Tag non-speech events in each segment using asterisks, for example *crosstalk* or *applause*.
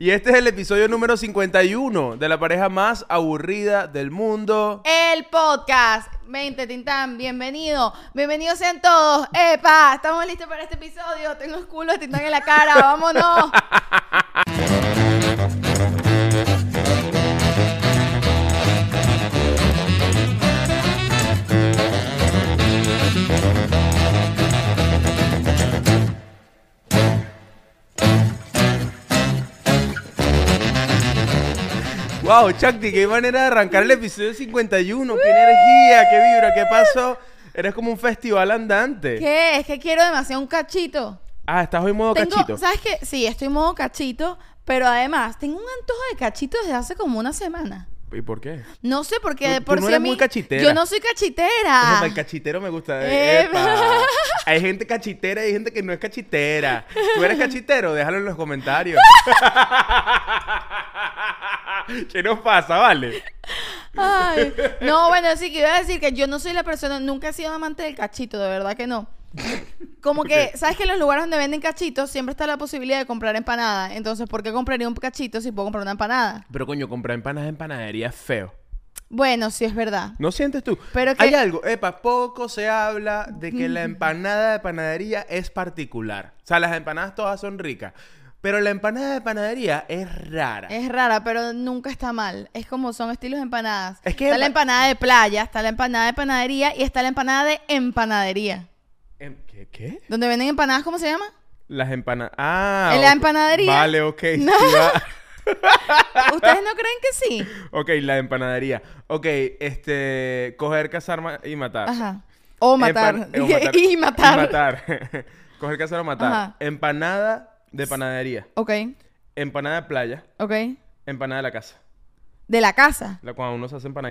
Y este es el episodio número 51 de la pareja más aburrida del mundo. El podcast. Mente Tintán, bienvenido. Bienvenidos sean todos. ¡Epa! Estamos listos para este episodio. Tengo el culo de Tintán en la cara. *laughs* ¡Vámonos! Wow, Chakti, qué manera de arrancar el episodio 51. Qué energía, qué vibra, qué pasó. Eres como un festival andante. ¿Qué? Es que quiero demasiado un cachito. Ah, estás hoy en modo Tengo- cachito. ¿Sabes qué? Sí, estoy en modo cachito. Pero además, tengo un antojo de cachito desde hace como una semana. ¿Y por qué? No sé, porque Tú- de tú por no si eres a mí... muy cachitera. Yo no soy cachitera. *laughs* El cachitero me gusta. Epa. Epa. *laughs* Hay gente cachitera y hay gente que no es cachitera. ¿Tú eres cachitero? Déjalo en los comentarios. *laughs* *laughs* ¿Qué nos pasa, vale? Ay, no, bueno, sí que iba a decir que yo no soy la persona, nunca he sido amante del cachito, de verdad que no. Como que, ¿sabes que en los lugares donde venden cachitos siempre está la posibilidad de comprar empanada? Entonces, ¿por qué compraría un cachito si puedo comprar una empanada? Pero coño, comprar empanadas en panadería es feo. Bueno, sí es verdad. ¿No sientes tú? Pero que- Hay algo, epa, poco se habla de que la empanada de panadería es particular. O sea, las empanadas todas son ricas. Pero la empanada de panadería es rara. Es rara, pero nunca está mal. Es como son estilos de empanadas. Es que está la empa- empanada de playa, está la empanada de panadería y está la empanada de empanadería. Em, ¿Qué? ¿Qué? ¿Dónde venden empanadas? ¿Cómo se llama? Las empanadas. Ah. ¿En la empanadería? Vale, ok. *laughs* No. *laughs* ¿Ustedes no creen que sí? ok, la empanadería. Ok, este. Coger, cazar y matar. Ajá. O matar. Empan- o matar. *laughs* y matar. Y matar. Coger, cazar o matar. Ajá. Empanada de panadería. Ok, Empanada de playa. ok. Empanada de la casa. De la casa. La cuando uno se hace empanada.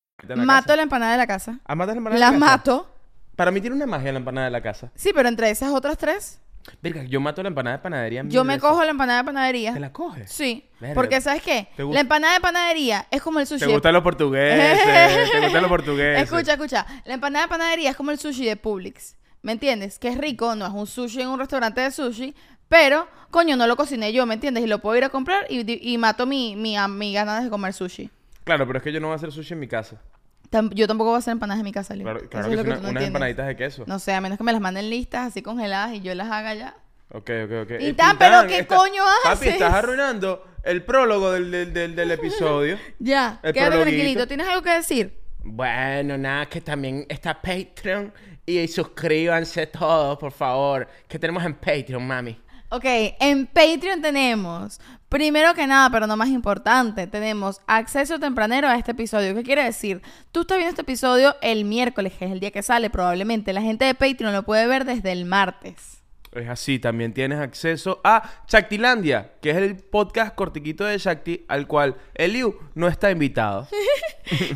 La Mato casa. la empanada de la casa. Ah, matas la empanada de La casa? mato. Para mí tiene una magia la empanada de la casa. Sí, pero entre esas otras tres, Verga, yo mato la empanada de panadería. yo me veces. cojo la empanada de panadería. ¿Te la coges? Sí. Verga. Porque, ¿sabes qué? ¿Te gusta? La empanada de panadería es como el sushi. Te de- gustan los portugueses. te gustan los portugueses. Escucha, escucha. La empanada de panadería es como el sushi de Publix. ¿Me entiendes? Que es rico, no es un sushi en un restaurante de sushi, pero, coño, no lo cociné yo, ¿me entiendes? Y lo puedo ir a comprar y, y mato mi, mi, mi ganas de comer sushi. Claro, pero es que yo no voy a hacer sushi en mi casa. Tam- yo tampoco voy a hacer empanadas en mi casa, Leo. Claro, Eso claro es que lo sí, que una- tú no unas entiendes. empanaditas de queso. No sé, a menos que me las manden listas, así congeladas y yo las haga ya. Ok, ok, ok. Y Eh, tan, pero ¿qué coño Papi, haces? estás arruinando el prólogo del, del, del, del episodio. *laughs* Ya, El quédate prologuito. tranquilito. ¿Tienes algo que decir? Bueno, nada, que también está Patreon. Y suscríbanse todos, por favor. Que tenemos en Patreon, mami. Ok, en Patreon tenemos, primero que nada, pero no más importante, tenemos acceso tempranero a este episodio. ¿Qué quiere decir? Tú estás viendo este episodio el miércoles, que es el día que sale probablemente. La gente de Patreon lo puede ver desde el martes. Es así, también tienes acceso a Shaktilandia, que es el podcast cortiquito de Shakti, al cual Eliu no está invitado. *laughs*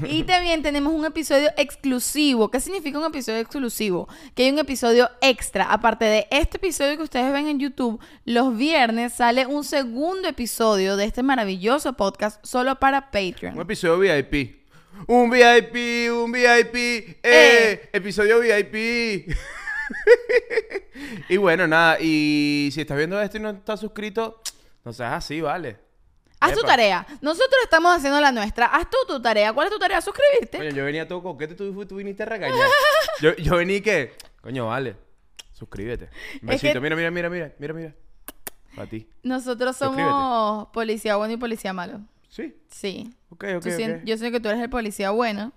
Y también tenemos un episodio exclusivo. ¿Qué significa un episodio exclusivo? Que hay un episodio extra. Aparte de este episodio que ustedes ven en YouTube, los viernes sale un segundo episodio de este maravilloso podcast solo para Un Patreon. episodio VIP. Un VIP, un VIP, eh, Eh. episodio VIP. *laughs* *laughs* y bueno, nada, y si estás viendo esto y no estás suscrito, no seas así, vale. Haz tu tarea. Nosotros estamos haciendo la nuestra. Haz tú tu tarea. ¿Cuál es tu tarea? Suscribirte. Coño, yo venía todo coquete, tú, tú viniste a regañar. *laughs* yo, yo vení que, coño, vale, suscríbete. Un que- mira, mira, mira, mira, mira, mira. Para ti. Nosotros somos Suscríbete. policía bueno y policía malo. Sí, Sí. ok, ok, Tú sien- ok. Yo sé que tú eres el policía bueno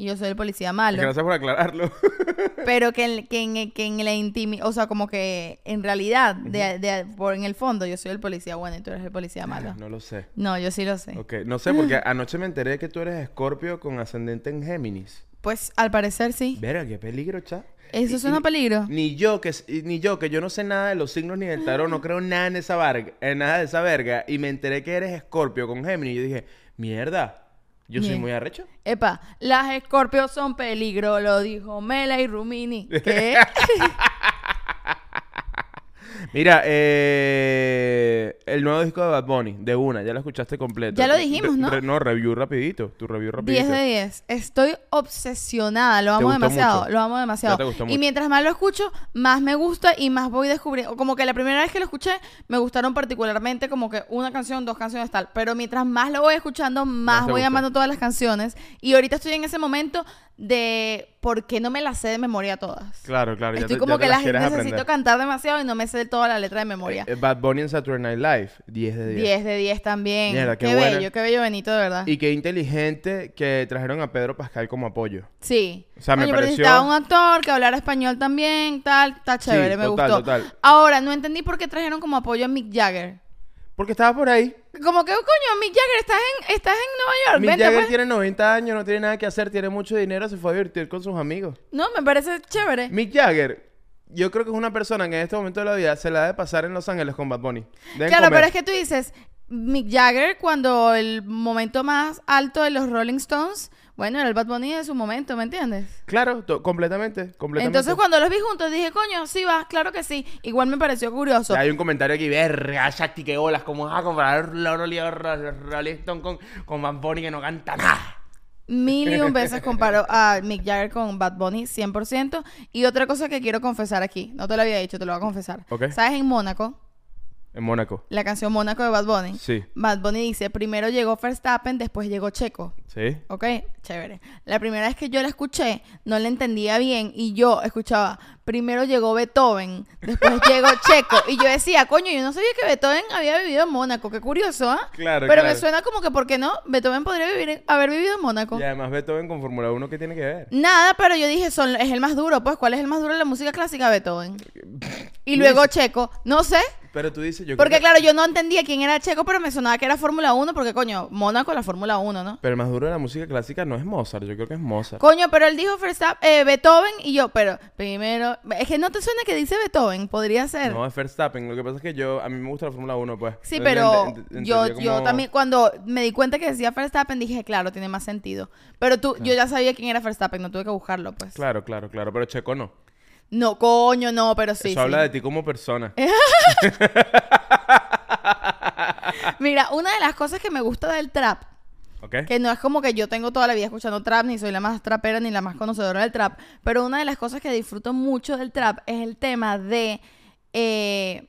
y yo soy el policía malo. sé por aclararlo. *laughs* Pero que en, que en, que en la intimidad, o sea, como que en realidad, de, de- por en el fondo, yo soy el policía bueno y tú eres el policía malo. no lo sé. No, yo sí lo sé. Ok, no sé, porque *gasps* anoche me enteré que tú eres escorpio con ascendente en Géminis. Pues al parecer sí. Verga, qué peligro, cha. Eso suena peligro. Ni yo, que, ni yo, que yo no sé nada de los signos ni del tarot, no *gasps* creo nada en esa, varga, en nada de esa verga. Y me enteré que eres escorpio con Géminis. Y yo dije, mierda, yo soy muy arrecho. Epa, las escorpios son peligro, lo dijo Mela y Rumini. ¿Qué? *laughs* Mira, eh, el nuevo disco de Bad Bunny, de una, ya lo escuchaste completo. Ya lo dijimos, ¿no? re- no, review rapidito, tu review rapidito. 10 de 10. Estoy obsesionada, lo amo demasiado, mucho? lo amo demasiado. Ya te gustó y mucho. mientras más lo escucho, más me gusta y más voy descubriendo. Como que la primera vez que lo escuché, me gustaron particularmente como que una canción, dos canciones tal. Pero mientras más lo voy escuchando, más, voy gusta. amando todas las canciones. Y ahorita estoy en ese momento de por qué no me las sé de memoria todas. Claro, claro. ya Estoy te- como ya te que las necesito aprender. cantar demasiado y no me sé toda la letra de memoria. Eh, Bad Bunny en Saturday Night Live, 10 de 10. 10 de 10 también. Mierda, qué qué buena. bello, qué bello Benito, de verdad. Y qué inteligente que trajeron a Pedro Pascal como apoyo. Sí. O sea, me pero pareció- un actor que hablara español también, tal, está chévere, me total, gustó. total. Ahora, no entendí por qué trajeron como apoyo a Mick Jagger. Porque estaba por ahí. Como que, coño, Mick Jagger, estás en, estás en Nueva York, Mick vente Jagger pues. tiene 90 años, no tiene nada que hacer, tiene mucho dinero, se fue a divertir con sus amigos. No, me parece chévere. Mick Jagger, yo creo que es una persona que en este momento de la vida se la debe pasar en Los Ángeles con Bad Bunny. Deben claro, comer. pero es que tú dices, Mick Jagger, cuando el momento más alto de los Rolling Stones, bueno, era el Bad Bunny de su momento, ¿me entiendes? Claro, completamente, completamente. Entonces, cuando los vi juntos, dije, coño, sí va, claro que sí. Igual me pareció curioso. Hay un comentario aquí, verga, Shakti, qué bolas, ¿cómo vas a comparar Rolling Stone con, con Bad Bunny que no canta nada? Mil y un veces comparo *laughs* a Mick Jagger con Bad Bunny, 100%. Y otra cosa que quiero confesar aquí, no te lo había dicho, te lo voy a confesar. ¿Sabes en Mónaco? En Mónaco. La canción Mónaco de Bad Bunny. Sí. Bad Bunny dice, primero llegó Verstappen, después llegó Checo. ¿Sí? ¿Ok? Chévere. La primera vez que yo la escuché, no la entendía bien y yo escuchaba, primero llegó Beethoven, después *laughs* llegó Checo. Y yo decía, coño, yo no sabía que Beethoven había vivido en Mónaco. Qué curioso, ¿ah? Claro, Pero me suena como que, ¿por qué no? Beethoven podría vivir en- haber vivido en Mónaco. Y además Beethoven con Fórmula 1, ¿qué tiene que ver? Nada, pero yo dije, son, es el más duro, pues, ¿cuál es el más duro de la música clásica? Beethoven. *laughs* Y luego Checo, no sé, Pero tú dices, yo porque creo que- claro, yo no entendía quién era Checo, pero me sonaba que era Fórmula 1, porque coño, Mónaco la Fórmula 1, ¿no? Pero el más duro de la música clásica no es Mozart, yo creo que es Mozart. Coño, pero él dijo Verstappen- eh, Beethoven y yo, pero primero, es que no te suena que dice Beethoven, podría ser. No, es Verstappen. Lo que pasa es que yo, a mí me gusta la Fórmula 1, pues. Sí, pero ent- ent- yo, yo como- también, cuando me di cuenta que decía Verstappen, dije, claro, tiene más sentido. Pero tú, yo ya sabía quién era Verstappen, no tuve que buscarlo, pues. Claro, claro, claro. Pero Checo no. No, coño, no, pero sí. Eso sí. habla de ti como persona. *laughs* Mira, una de las cosas que me gusta del trap, ¿Ok? que no es como que yo tengo toda la vida escuchando trap, ni soy la más trapera ni la más conocedora del trap, pero una de las cosas que disfruto mucho del trap es el tema de... eh,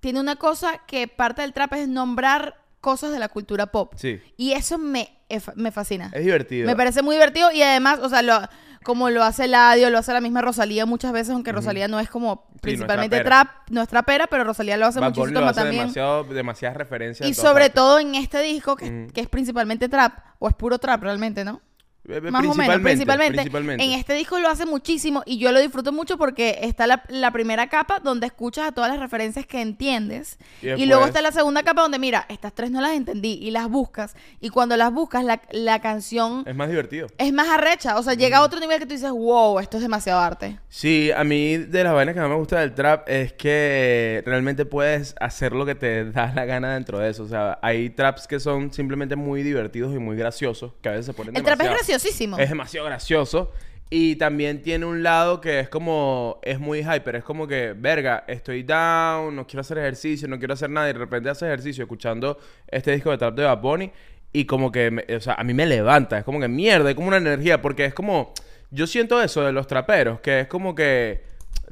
tiene una cosa que parte del trap es nombrar cosas de la cultura pop. Sí. Y eso me, me fascina. Es divertido. Me parece muy divertido y además, o sea, lo, como lo hace Ladio, lo hace la misma Rosalía muchas veces, aunque Rosalía no es como principalmente trap, no es trapera, pero Rosalía lo hace Bad muchísimo lo hace también. demasiado, demasiadas referencias. Y sobre partes. todo en este disco, que, que es principalmente trap, o es puro trap realmente, ¿no? Eh, eh, Más o menos, principalmente. principalmente. En este disco lo hace muchísimo y yo lo disfruto mucho porque está la, la primera capa donde escuchas a todas las referencias que entiendes. Y Y, después- luego está la segunda capa donde, mira, estas tres no las entendí y las buscas. Y cuando las buscas, la, la canción Es más divertido. es más arrecha. O sea, llega a otro nivel que tú dices, wow, esto es demasiado arte. Sí, a mí de las vainas que más me gusta del trap es que realmente puedes hacer lo que te *laughs* da la gana dentro de eso. O sea, hay traps que son simplemente muy divertidos y muy graciosos, que a veces se ponen El trap es demasiado- Es demasiado gracioso. Y también tiene un lado que es como, es muy hyper, es como que, verga, estoy down, no quiero hacer ejercicio, no quiero hacer nada, y de repente haces ejercicio escuchando este disco de trap de Bad Bunny, y como que, o sea, a mí me levanta, es como que mierda, es como una energía, porque es como, yo siento eso de los traperos, que es como que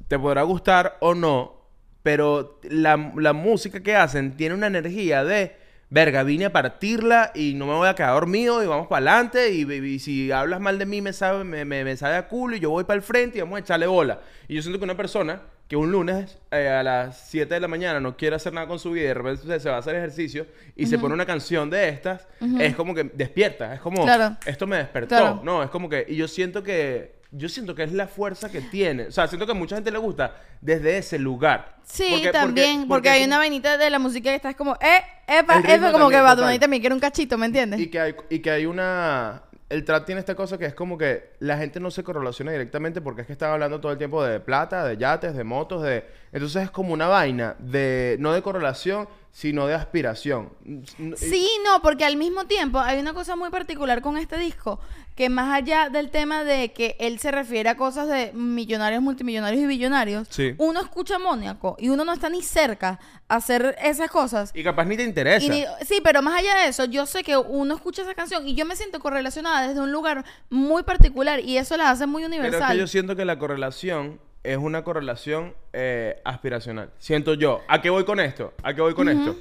te podrá gustar o no, pero la, la música que hacen tiene una energía de, verga, vine a partirla y no me voy a quedar dormido y vamos para adelante y, y si hablas mal de mí me sabe, me, me- me sabe a culo y yo voy para el frente y vamos a echarle bola. Y yo siento que una persona que un lunes eh, a las 7 de la mañana no quiere hacer nada con su vida y de repente se, se va a hacer ejercicio y se pone una canción de estas, es como que despierta, es como, Claro. esto me despertó. Claro. No, es como que, y yo siento que, yo siento que es la fuerza que tiene. O sea, siento que a mucha gente le gusta desde ese lugar. Sí, Porque- también, porque, hay una vainita de la música que estás como, eh, epa, epa, como que total. Bunny también quiere un cachito, ¿me entiendes? Y que hay, y que hay una, el trap tiene esta cosa que es como que la gente no se correlaciona directamente porque es que están hablando todo el tiempo de plata, de yates, de motos, de... Entonces es como una vaina de... No de correlación, sino de aspiración. Sí, no, porque al mismo tiempo hay una cosa muy particular con este disco, que más allá del tema de que él se refiere a cosas de millonarios, multimillonarios y billonarios, Sí. uno escucha Mónaco y uno no está ni cerca a hacer esas cosas. Y capaz ni te interesa. Ni- sí, pero más allá de eso, yo sé que uno escucha esa canción y yo me siento correlacionada desde un lugar muy particular y eso la hace muy Pero es universal. que yo siento que la correlación es una correlación eh, aspiracional. Siento yo. ¿A qué voy con esto? ¿A qué voy con esto?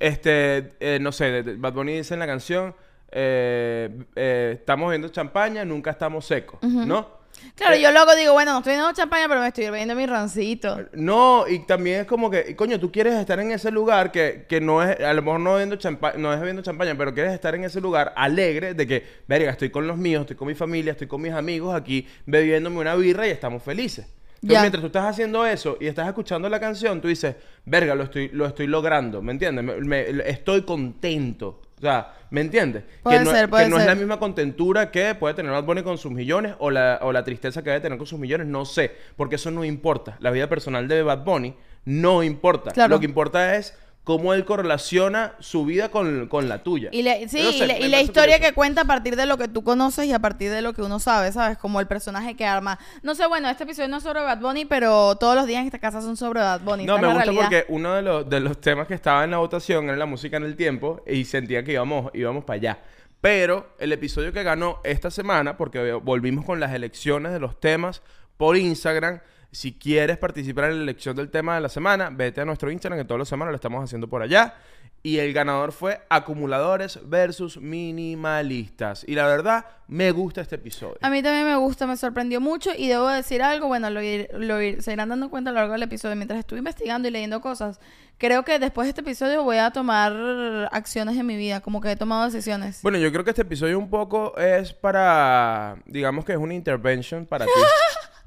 Este, eh, no sé, Bad Bunny dice en la canción, eh, eh, estamos viendo champaña, nunca estamos secos, ¿no? Claro, Eh, yo luego digo, bueno, no estoy bebiendo champaña, pero me estoy bebiendo mi rancito. No, y también es como que, coño, tú quieres estar en ese lugar que, que no es, a lo mejor no bebiendo champaña, no es bebiendo champaña, pero quieres estar en ese lugar alegre de que, verga, estoy con los míos, estoy con mi familia, estoy con mis amigos aquí bebiéndome una birra y estamos felices. Entonces, mientras tú estás haciendo eso y estás escuchando la canción, tú dices, verga, lo estoy, lo estoy logrando, ¿me entiendes? Me- me- estoy contento. O sea, ¿me entiendes? Puede que no, ser, que es la misma contentura que puede tener Bad Bunny con sus millones o la, o la tristeza que debe tener con sus millones, no sé, porque eso no importa. La vida personal de Bad Bunny no importa. Claro. Lo que importa es cómo él correlaciona su vida con, con la tuya. Y, le- sí, No sé, y, le- me y la historia curioso. que cuenta a partir de lo que tú conoces y a partir de lo que uno sabe, ¿sabes? Como el personaje que arma. No sé, bueno, este episodio no es sobre Bad Bunny, pero todos los días en esta casa son sobre Bad Bunny. No, esta me es la gusta realidad. porque uno de los, de los temas que estaba en la votación era la música en el tiempo y sentía que íbamos, íbamos para allá. Pero el episodio que ganó esta semana, porque volvimos con las elecciones de los temas por Instagram, si quieres participar en la elección del tema de la semana, vete a nuestro Instagram, que todas las semanas lo estamos haciendo por allá. Y el ganador fue acumuladores versus minimalistas. Y la verdad, me gusta este episodio. A mí también me gusta, me sorprendió mucho y debo decir algo, bueno, lo, ir- lo ir- se irán dando cuenta a lo largo del episodio. Mientras estuve investigando y leyendo cosas, creo que después de este episodio voy a tomar acciones en mi vida, como que he tomado decisiones. Bueno, yo creo que este episodio un poco es para, digamos que es una intervention para ti. *laughs*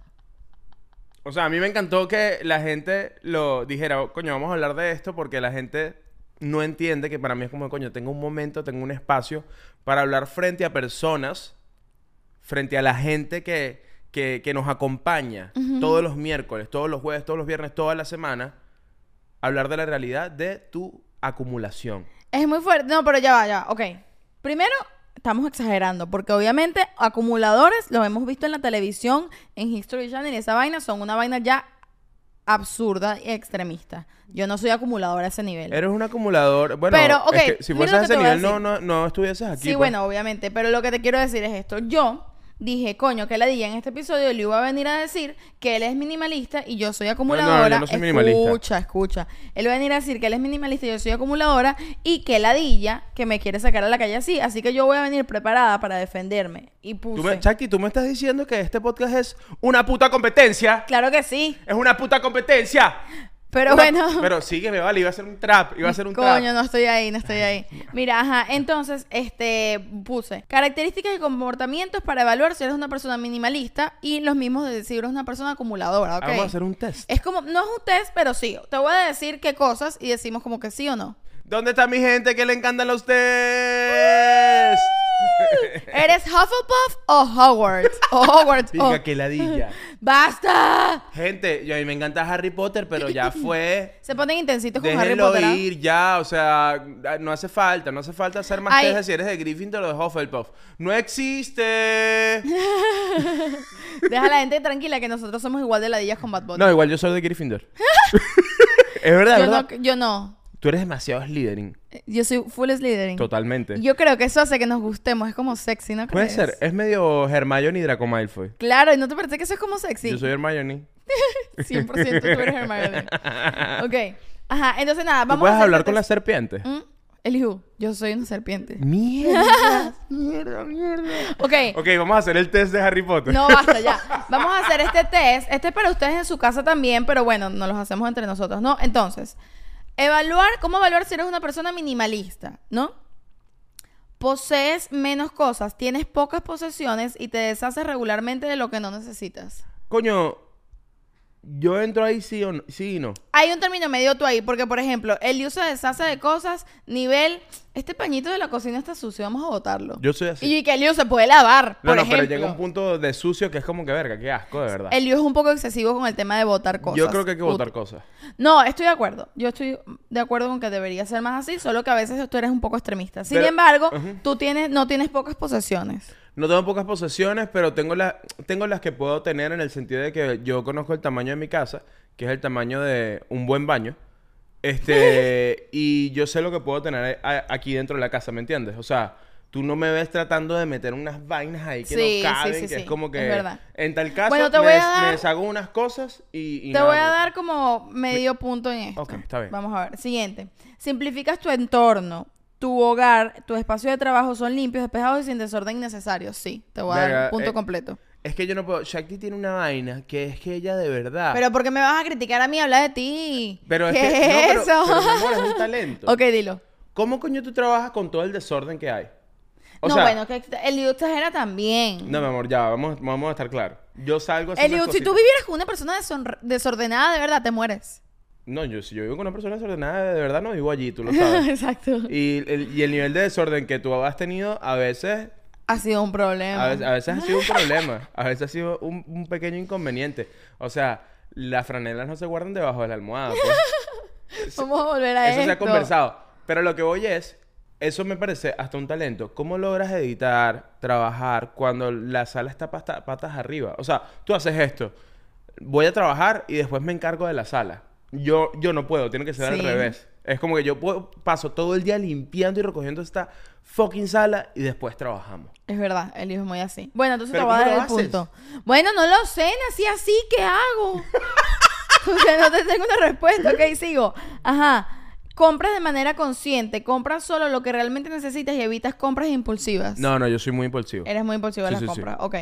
O sea, a mí me encantó que la gente lo dijera, "Oh, coño, vamos a hablar de esto porque la gente no entiende que para mí es como, coño, tengo un momento, tengo un espacio para hablar frente a personas, frente a la gente que, que, que nos acompaña todos los miércoles, todos los jueves, todos los viernes, toda la semana, hablar de la realidad de tu acumulación. Es muy fuerte. No, pero ya va, ya va. Ok. Primero, estamos exagerando, porque obviamente acumuladores, los hemos visto en la televisión, en History Channel, y esa vaina son una vaina ya absurda y extremista. Yo no soy acumuladora a ese nivel. Eres un acumulador. Bueno, Pero, ok, es que si fueses a ese a nivel, no, no, no estuvieses aquí. Sí, pues. bueno, obviamente, pero lo que te quiero decir es esto. Yo dije, coño, que la dije en este episodio le iba a venir a decir que él es minimalista y yo soy acumuladora. yo no soy minimalista. Escucha, escucha. Él va a venir a decir que él es minimalista y yo soy acumuladora y que ladilla que me quiere sacar a la calle así. Así que yo voy a venir preparada para defenderme. Y puse. Tú me, Chucky, tú me estás diciendo que este podcast es una puta competencia. Claro que sí. Es una puta competencia. Pero bueno. Pero sígueme, vale, iba a ser un trap. Iba a ser un Coño, trap. no estoy ahí, no estoy ahí. Mira, ajá, entonces, este, puse características y comportamientos para evaluar si eres una persona minimalista y los mismos de si eres una persona acumuladora, ¿ok? Vamos a hacer un test. Es como, no es un test, pero sí. Te voy a decir qué cosas y decimos como que sí o no. ¿Dónde está mi gente que le encantan los test? *laughs* ¿Eres Hufflepuff o Hogwarts? O Hogwarts. o- Diga que ladilla. *laughs* ¡Basta! Gente, yo a mí me encanta Harry Potter, pero ya *laughs* fue. Se ponen intensitos con Harry Potter. ¿ah? ir ya, o sea, no hace falta, no hace falta hacer más de si eres de Gryffindor o de Hufflepuff. ¡No existe! Deja a la gente tranquila que nosotros somos igual de ladillas con Bad Bunny. No, igual yo soy de Gryffindor. es verdad, yo, ¿verdad? no, yo no. Tú eres demasiado Slytherin. Yo soy full Slytherin. Totalmente. Yo creo que eso hace que nos gustemos. Es como sexy, ¿no Puede crees? ser. Es medio Hermione y Draco Malfoy. Claro, ¿y no te parece que eso es como sexy? Yo soy Hermione. *laughs* 100% tú eres Hermione. *laughs* ok. Ajá, entonces nada, ¿Tú vamos puedes a hablar con la serpiente? ¿Mm? Elihu, yo soy una serpiente. Mierda, *laughs* mierda, mierda. Ok. Ok, vamos a hacer el test de Harry Potter. No, basta ya. Vamos a hacer este test. Este es para ustedes en su casa también, pero bueno, nos los hacemos entre nosotros, ¿no? Entonces, evaluar, ¿cómo evaluar si eres una persona minimalista, ¿no? Posees menos cosas, tienes pocas posesiones y te deshaces regularmente de lo que no necesitas. Coño, yo entro ahí sí o no, sí y no. Hay un término medio tú ahí, porque por ejemplo, él se deshace de cosas, nivel, este pañito de la cocina está sucio, vamos a botarlo. Yo soy así. Y que el lío se puede lavar, no, por no, ejemplo. pero llega un punto de sucio que es como que verga, qué asco, de verdad. El lío es un poco excesivo con el tema de botar cosas. Yo creo que hay que Ut- votar cosas. No, estoy de acuerdo. Yo estoy de acuerdo con que debería ser más así, solo que a veces tú eres un poco extremista. Sin Pero- embargo, Ujú. tú tienes, no tienes pocas posesiones. No tengo pocas posesiones, pero tengo, las tengo las que puedo tener en el sentido de que yo conozco el tamaño de mi casa, que es el tamaño de un buen baño. Este, *laughs* y yo sé lo que puedo tener a- aquí dentro de la casa, ¿me entiendes? O sea, tú no me ves tratando de meter unas vainas ahí que Sí, no caben, sí, que es como que es en tal caso Bueno, te me, voy a des- dar- me deshago unas cosas y, y Te nada voy a dar como medio punto en esto. Ok, está bien. Vamos a ver. Siguiente. Simplificas tu entorno. Tu hogar, tu espacio de trabajo son limpios, despejados y sin desorden innecesario. Sí, te voy a dar un punto eh, completo. Es que yo no puedo. Shakti tiene una vaina que es que ella de verdad. Pero ¿por qué me vas a criticar a mí? Habla de ti. Pero es ¿Qué que. es no, pero, eso? pero, mi amor, es un talento. ok, dilo. ¿Cómo coño tú trabajas con todo el desorden que hay? O no, sea, bueno, que el lío exagera también. No, mi amor, ya, vamos, vamos a estar claros. Yo salgo así. Eliud, si tú vivieras con una persona desordenada, de verdad, te mueres. No, yo si yo vivo con una persona desordenada, de verdad no vivo allí, tú lo *laughs* sabes. Exacto. y, el, y el nivel de desorden que tú has tenido, a veces, Ha sido un problema. a veces, a veces ha sido un problema. A veces ha sido un, un pequeño inconveniente. O sea, las franelas no se guardan debajo de la almohada. pues. *laughs* Vamos a volver a Eso se ha conversado. Pero lo que voy es, eso me parece hasta un talento. ¿Cómo logras editar, trabajar cuando la sala está pasta- patas arriba? O sea, tú haces esto. Voy a trabajar y después me encargo de la sala. Yo, yo no puedo, tiene que ser Sí. al revés. Es como que yo puedo- paso todo el día limpiando y recogiendo esta fucking sala y después trabajamos. Es verdad, el hijo es muy así. Bueno, entonces ¿Pero te voy a cómo dar lo el haces? punto. Bueno, no lo sé, nací así, ¿qué hago? *laughs* o sea, no te tengo una respuesta, ok, sigo. Ajá. Compras de manera consciente, compras solo lo que realmente necesitas y evitas compras impulsivas. No, no, yo soy muy impulsivo. Eres muy impulsivo en Sí, las sí, sí. compras. Ok.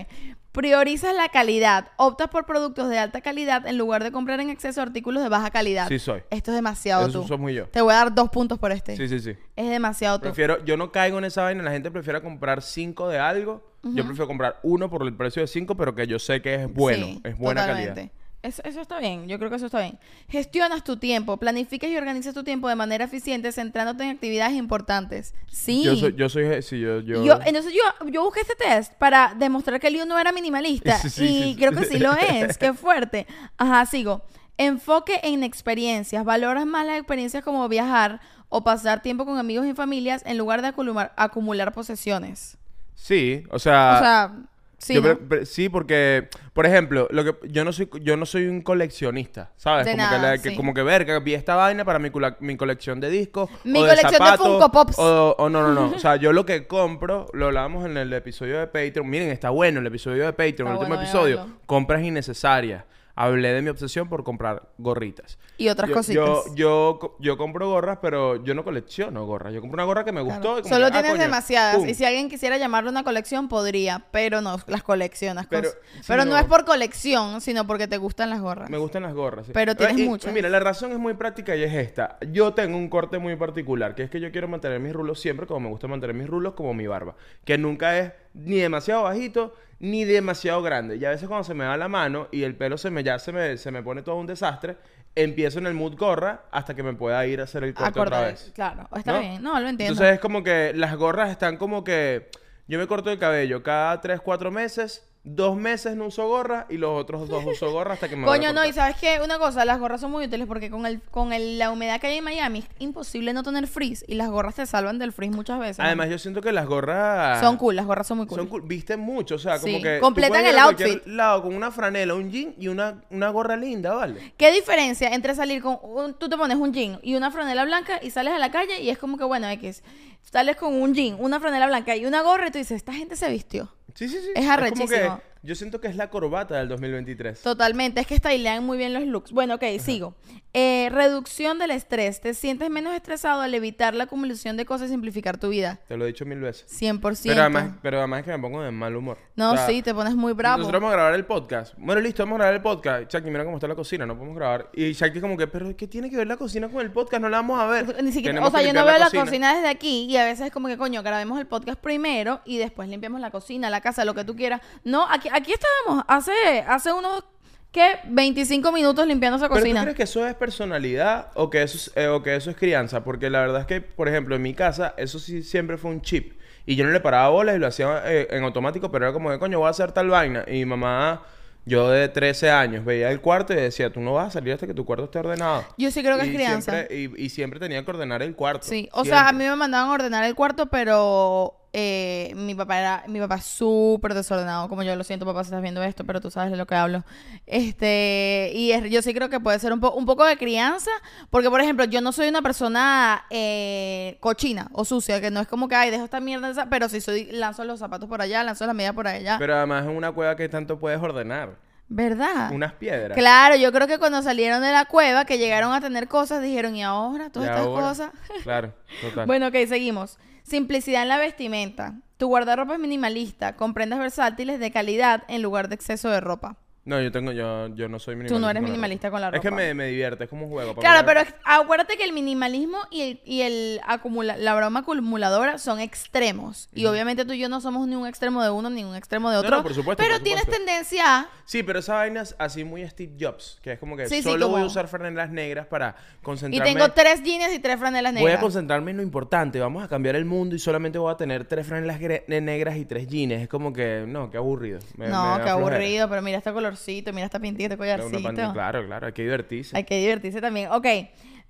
Priorizas la calidad. Optas por productos de alta calidad en lugar de comprar en exceso artículos de baja calidad. Sí soy. Esto es demasiado Eso tú. soy muy yo. Te voy a dar dos puntos por este. Sí, sí, sí. Es demasiado tú. Prefiero, yo no caigo en esa vaina, la gente prefiere comprar cinco de algo. Yo prefiero comprar uno por el precio de cinco, pero que yo sé que es bueno, es buena totalmente. calidad. Eso, eso está bien, yo creo que eso está bien. Gestionas tu tiempo, planificas y organizas tu tiempo de manera eficiente, centrándote en actividades importantes. Sí. Yo soy, yo soy, sí, yo, yo... Yo- entonces yo, yo busqué este test para demostrar que el no era minimalista Sí, sí, y sí. creo que sí lo *laughs* es, qué fuerte. Ajá, sigo. Enfoque en experiencias, valoras más las experiencias como viajar o pasar tiempo con amigos y familias en lugar de acumular, acumular posesiones. Sí, o sea... o sea, sí, yo ¿no? pre- pre- sí, porque, por ejemplo, lo que yo no soy, yo no soy un coleccionista, ¿sabes? De como, nada, que la- que, sí. como que verga, vi esta vaina para mi, mi colección de discos. Mi o de colección de zapatos, Funko Pops. O, o no, no, no. *laughs* O sea, yo lo que compro, lo hablábamos en el episodio de Patreon. Miren, está bueno el episodio de Patreon, Está el último bueno, episodio. Compras innecesarias. Hablé de mi obsesión por comprar gorritas. Y otras yo, cositas. Yo, yo, co- yo compro gorras, pero yo no colecciono gorras. Yo compro una gorra que me gustó. y como Solo que, ah, tienes coño, demasiadas. pum. Y si alguien quisiera llamarlo una colección, podría. Pero no, las coleccionas. Pero- pero no. no. es por colección, sino porque te gustan las gorras. Me gustan las gorras. sí. Pero tienes Y- muchas. Mira, la razón es muy práctica y es esta. Yo tengo un corte muy particular, que es que yo quiero mantener mis rulos siempre como me gusta mantener mis rulos, como mi barba. Que nunca es ni demasiado bajito ni demasiado grande. Y a veces cuando se me va la mano y el pelo se me ya se me, se me pone todo un desastre, empiezo en el mood gorra hasta que me pueda ir a hacer el corte otra vez. Claro, está ¿No? bien. No, lo entiendo. Entonces es como que las gorras están como que... Yo me corto el cabello cada 3, 4 meses. Dos meses no uso gorra y los otros dos uso gorra hasta que me Coño, no, y sabes qué, una cosa, las gorras son muy útiles porque con el con el- la humedad que hay en Miami es imposible no tener frizz y las gorras te salvan del frizz muchas veces. ¿no? Además, yo siento que las gorras... son cool, las gorras son muy cool. Son cool. Visten mucho, o sea, como Sí, que... completan el outfit. lado con una franela, un jean y una, una gorra linda, ¿vale? ¿Qué diferencia entre salir con un, tú te pones un jean y una franela blanca y sales a la calle y es como que bueno, X, sales con un jean, una franela blanca y una gorra y tú dices, esta gente se vistió. Sí, sí, sí. Es arrechísimo. Yo siento que es la corbata del 2023. Totalmente, es que stylean muy bien los looks. Bueno, ok, sigo. Eh, reducción del estrés. ¿Te sientes menos estresado al evitar la acumulación de cosas y simplificar tu vida? Te lo he dicho mil veces. 100%. Pero además, pero además es que me pongo de mal humor. No, O sea, sí, te pones muy bravo. Nosotros vamos a grabar el podcast. Bueno, listo, vamos a grabar el podcast. Chucky, mira cómo está la cocina, no podemos grabar. Y Chucky como que, pero ¿qué tiene que ver la cocina con el podcast? No la vamos a ver. *laughs* Ni siquiera, Tenemos o sea, yo no veo la cocina. desde aquí y a veces es como que, coño, grabemos el podcast primero y después limpiamos la cocina, la casa, lo que tú quieras. No, aquí, aquí estábamos hace, hace unos ¿qué? 25 minutos limpiando esa ¿Pero tú cocina. crees que eso es personalidad o que eso es, eh, o que eso es crianza? Porque la verdad es que, por ejemplo, en mi casa, eso sí siempre fue un chip. Y yo no le paraba bolas y lo hacía eh, en automático, pero era como que, coño, voy a hacer tal vaina. Y mi mamá, yo de 13 años, veía el cuarto y decía, tú no vas a salir hasta que tu cuarto esté ordenado. Yo sí creo que es crianza. siempre- y, y siempre tenía que ordenar el cuarto. Sí, o sea, a mí me mandaban a ordenar el cuarto, pero eh, mi papá era, mi papá súper desordenado, como yo lo siento, papá, si estás viendo esto, pero tú sabes de lo que hablo. Este, y es- yo sí creo que puede ser un, po- un poco de crianza, porque por ejemplo, yo no soy una persona eh, cochina o sucia, que no es como que, ay, dejo esta mierda, en esa-", pero sí soy, lanzo los zapatos por allá, lanzo la media por allá. Pero además es una cueva que tanto puedes ordenar. ¿Verdad? Unas piedras. Claro, yo creo que cuando salieron de la cueva, que llegaron a tener cosas, dijeron, ¿y ahora? Todas Y estas ahora- cosas. *laughs* Claro, total. Bueno, ok, seguimos. Simplicidad en la vestimenta. Tu guardarropa es minimalista, con prendas versátiles de calidad en lugar de exceso de ropa. No, yo tengo, yo, yo no soy minimalista. Tú no eres con la minimalista con la Es que ropa. me, me divierte, es como un juego. para Claro, mí. pero acuérdate que el minimalismo y, el, y el acumula la broma acumuladora son extremos. Y obviamente tú y yo no somos ni un extremo de uno ni un extremo de No, otro. no, por supuesto, pero por tienes supuesto. tendencia a... Sí, pero esa vaina es así muy Steve Jobs, que es como que Sí, sí, solo voy a usar franelas negras para Y concentrarme. tengo tres jeans y tres franelas Voy a negras. concentrarme en lo importante, vamos a cambiar el mundo y solamente voy a tener tres franelas gre- negras y tres jeans. Es como que, no, qué aburrido. Me- me no, da qué flojera. aburrido, pero mira este colorcito, mira esta pintita, este collarcito. Claro, claro, hay que divertirse. Hay que divertirse también. Ok.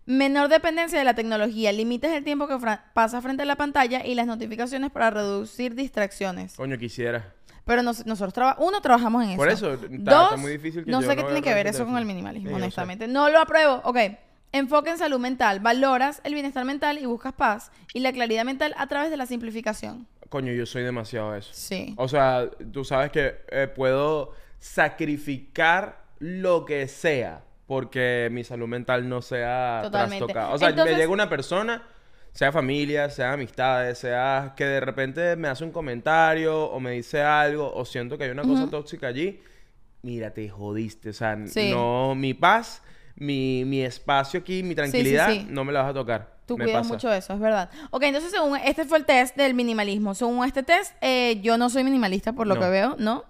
Menor dependencia de la tecnología. Limites el tiempo que pasas frente a la pantalla y las notificaciones para reducir distracciones. Coño, quisiera. Pero nos- nosotros traba- uno trabajamos en eso. Por eso, está- Dos, está muy difícil que no yo sé qué no tiene que ver eso con el minimalismo, Sí, honestamente. No lo apruebo. Ok. Enfoque en salud mental. Valoras el bienestar mental y buscas paz y la claridad mental a través de la simplificación. Coño, yo soy demasiado eso. Sí. O sea, tú sabes que eh, puedo sacrificar lo que sea porque mi salud mental no sea Totalmente. trastocada. O sea, Entonces- me llega una persona, sea familia, sea amistades, sea que de repente me hace un comentario o me dice algo o siento que hay una cosa tóxica allí, mira, te jodiste. O sea, Sí. no, mi paz, mi, mi espacio aquí, mi tranquilidad, sí. no me la vas a tocar. Tú Me cuidas pasa. mucho eso, es verdad. Ok, entonces según este fue el test del minimalismo. Según este test, eh, yo no soy minimalista por lo No. que veo, ¿no?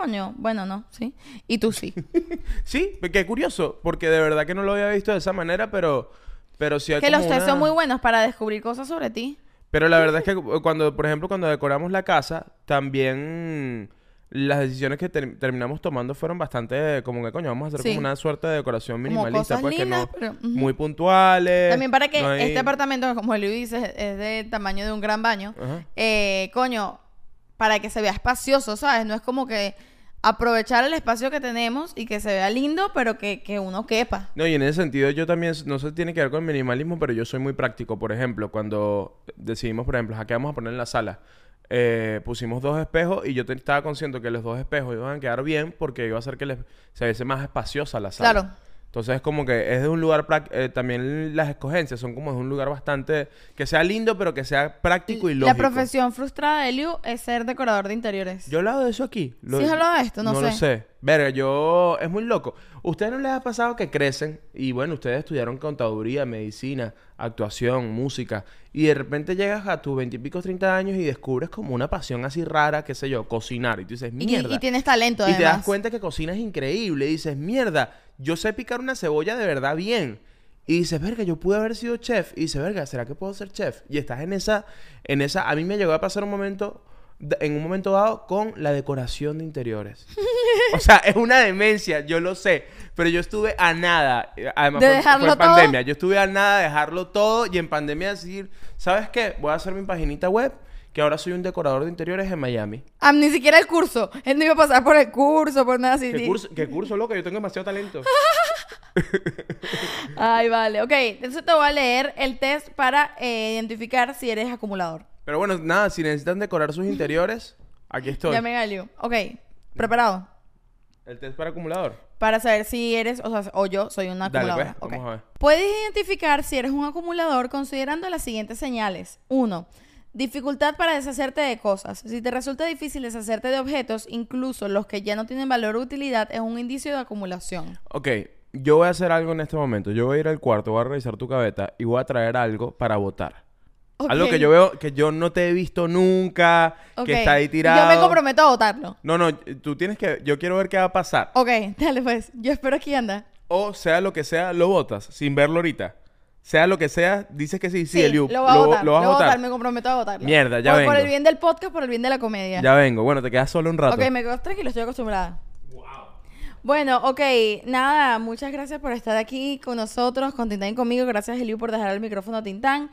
Coño, bueno, no, sí. Y tú sí. *laughs* Sí, qué curioso, porque de verdad que no lo había visto de esa manera, pero, pero sí hay que los test una- son muy buenos para descubrir cosas sobre ti. Pero la verdad es que cuando, por ejemplo, cuando decoramos la casa, también las decisiones que ter- terminamos tomando fueron bastante como que coño, vamos a hacer Sí. como una suerte de decoración Como minimalista, cosas pues que no pero- ujú. muy puntuales. También para que no hay- este apartamento, como Luis dice, es de tamaño de un gran baño. Ajá. eh, coño, para que se vea espacioso, ¿sabes? No es como que aprovechar el espacio que tenemos y que se vea lindo, pero que, que uno quepa. No, y en ese sentido yo también, no sé si tiene que ver con el minimalismo, pero yo soy muy práctico. Por ejemplo, cuando decidimos, por ejemplo, ¿a qué vamos a poner en la sala? Eh, pusimos dos espejos y yo te- estaba consciente que los dos espejos iban a quedar bien porque iba a hacer que les, se viese más espaciosa la sala. Claro. Entonces es como que es de un lugar, eh, también las escogencias son como de un lugar bastante, que sea lindo pero que sea práctico y La lógico. profesión frustrada de Liu es ser decorador de interiores. Yo he hablado de eso aquí. ¿Sí has hablado de esto? No lo sé. sé. Verga, yo... Es muy loco. ¿Ustedes no les ha pasado que crecen? Y bueno, ustedes estudiaron contaduría, medicina, actuación, música. Y de repente llegas a tus veintipico, treinta años y descubres como una pasión así rara, qué sé yo, cocinar. Y tú dices, mierda. Y, tienes talento, Y además. te das cuenta que cocinas increíble. Y dices, mierda, yo sé picar una cebolla de verdad bien. Y dices, verga, yo pude haber sido chef. Y dices, verga, ¿será que puedo ser chef? Y estás en esa, en esa. A mí me llegó a pasar un momento, en un momento dado, con la decoración de interiores. *laughs* o sea, es una demencia, yo lo sé. Pero yo estuve a nada. eh, Además, ¿De fue, dejarlo fue en todo? pandemia. Yo estuve a nada de dejarlo todo. Y en pandemia decir, ¿sabes qué? Voy a hacer mi paginita web. Que ahora soy un decorador de interiores en Miami. Ah, ni siquiera el curso. Él no iba a pasar por el curso, por nada así. ¿Qué curso, qué curso, loco? Yo tengo demasiado talento. *laughs* Ay, vale. Ok, entonces te voy a leer el test para eh, identificar si eres acumulador. Pero bueno, nada, si necesitan decorar sus interiores, aquí estoy. Llamen a Liu. Ok, ¿preparado? El test para acumulador. Para saber si eres, o sea, o yo soy una Dale, acumuladora. pues, vamos a ver. Puedes identificar si eres un acumulador considerando las siguientes señales. Uno, dificultad para deshacerte de cosas. Si te resulta difícil deshacerte de objetos, incluso los que ya no tienen valor o utilidad, es un indicio de acumulación. Ok, yo voy a hacer algo en este momento. Yo voy a ir al cuarto, voy a revisar tu cabeta y voy a traer algo para votar. Algo que yo veo que yo no te he visto nunca, que está ahí tirado. Yo me comprometo a votarlo. No, no, tú tienes que. Yo quiero ver qué va a pasar. Ok, *laughs* dale pues. Yo espero aquí anda. O sea lo que sea, lo votas sin verlo ahorita. Sea lo que sea, dices que sí, sí, Eliu. lo voy a votar. lo vas a votar. me comprometo a votarlo. Mierda, ya por, vengo. Por el bien del podcast, por el bien de la comedia. Ya vengo. Bueno, te quedas solo un rato. Ok, me quedo tranquilo, estoy acostumbrada. Bueno, ok, nada, muchas gracias por estar aquí con nosotros, con Tintán y conmigo. Gracias, Eliu, por dejar el micrófono a Tintán.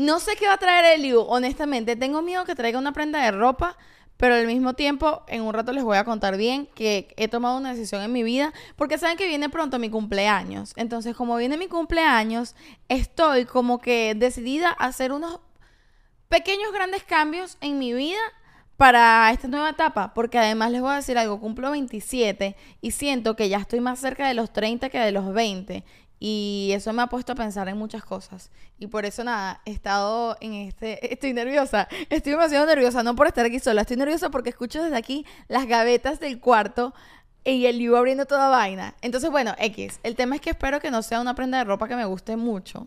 No sé qué va a traer Eliu, honestamente. Tengo miedo que traiga una prenda de ropa, pero al mismo tiempo, en un rato les voy a contar bien que he tomado una decisión en mi vida, porque saben que viene pronto mi cumpleaños. Entonces, como viene mi cumpleaños, estoy como que decidida a hacer unos pequeños grandes cambios en mi vida para esta nueva etapa, porque además les voy a decir algo, cumplo 27 y siento que ya estoy más cerca de los 30 que de los 20 y eso me ha puesto a pensar en muchas cosas y por eso nada, he estado en este, *laughs* estoy nerviosa, estoy demasiado nerviosa, no por estar aquí sola, estoy nerviosa porque escucho desde aquí las gavetas del cuarto y el Liu abriendo toda vaina. Entonces, bueno, X, el tema es que espero que no sea una prenda de ropa que me guste mucho.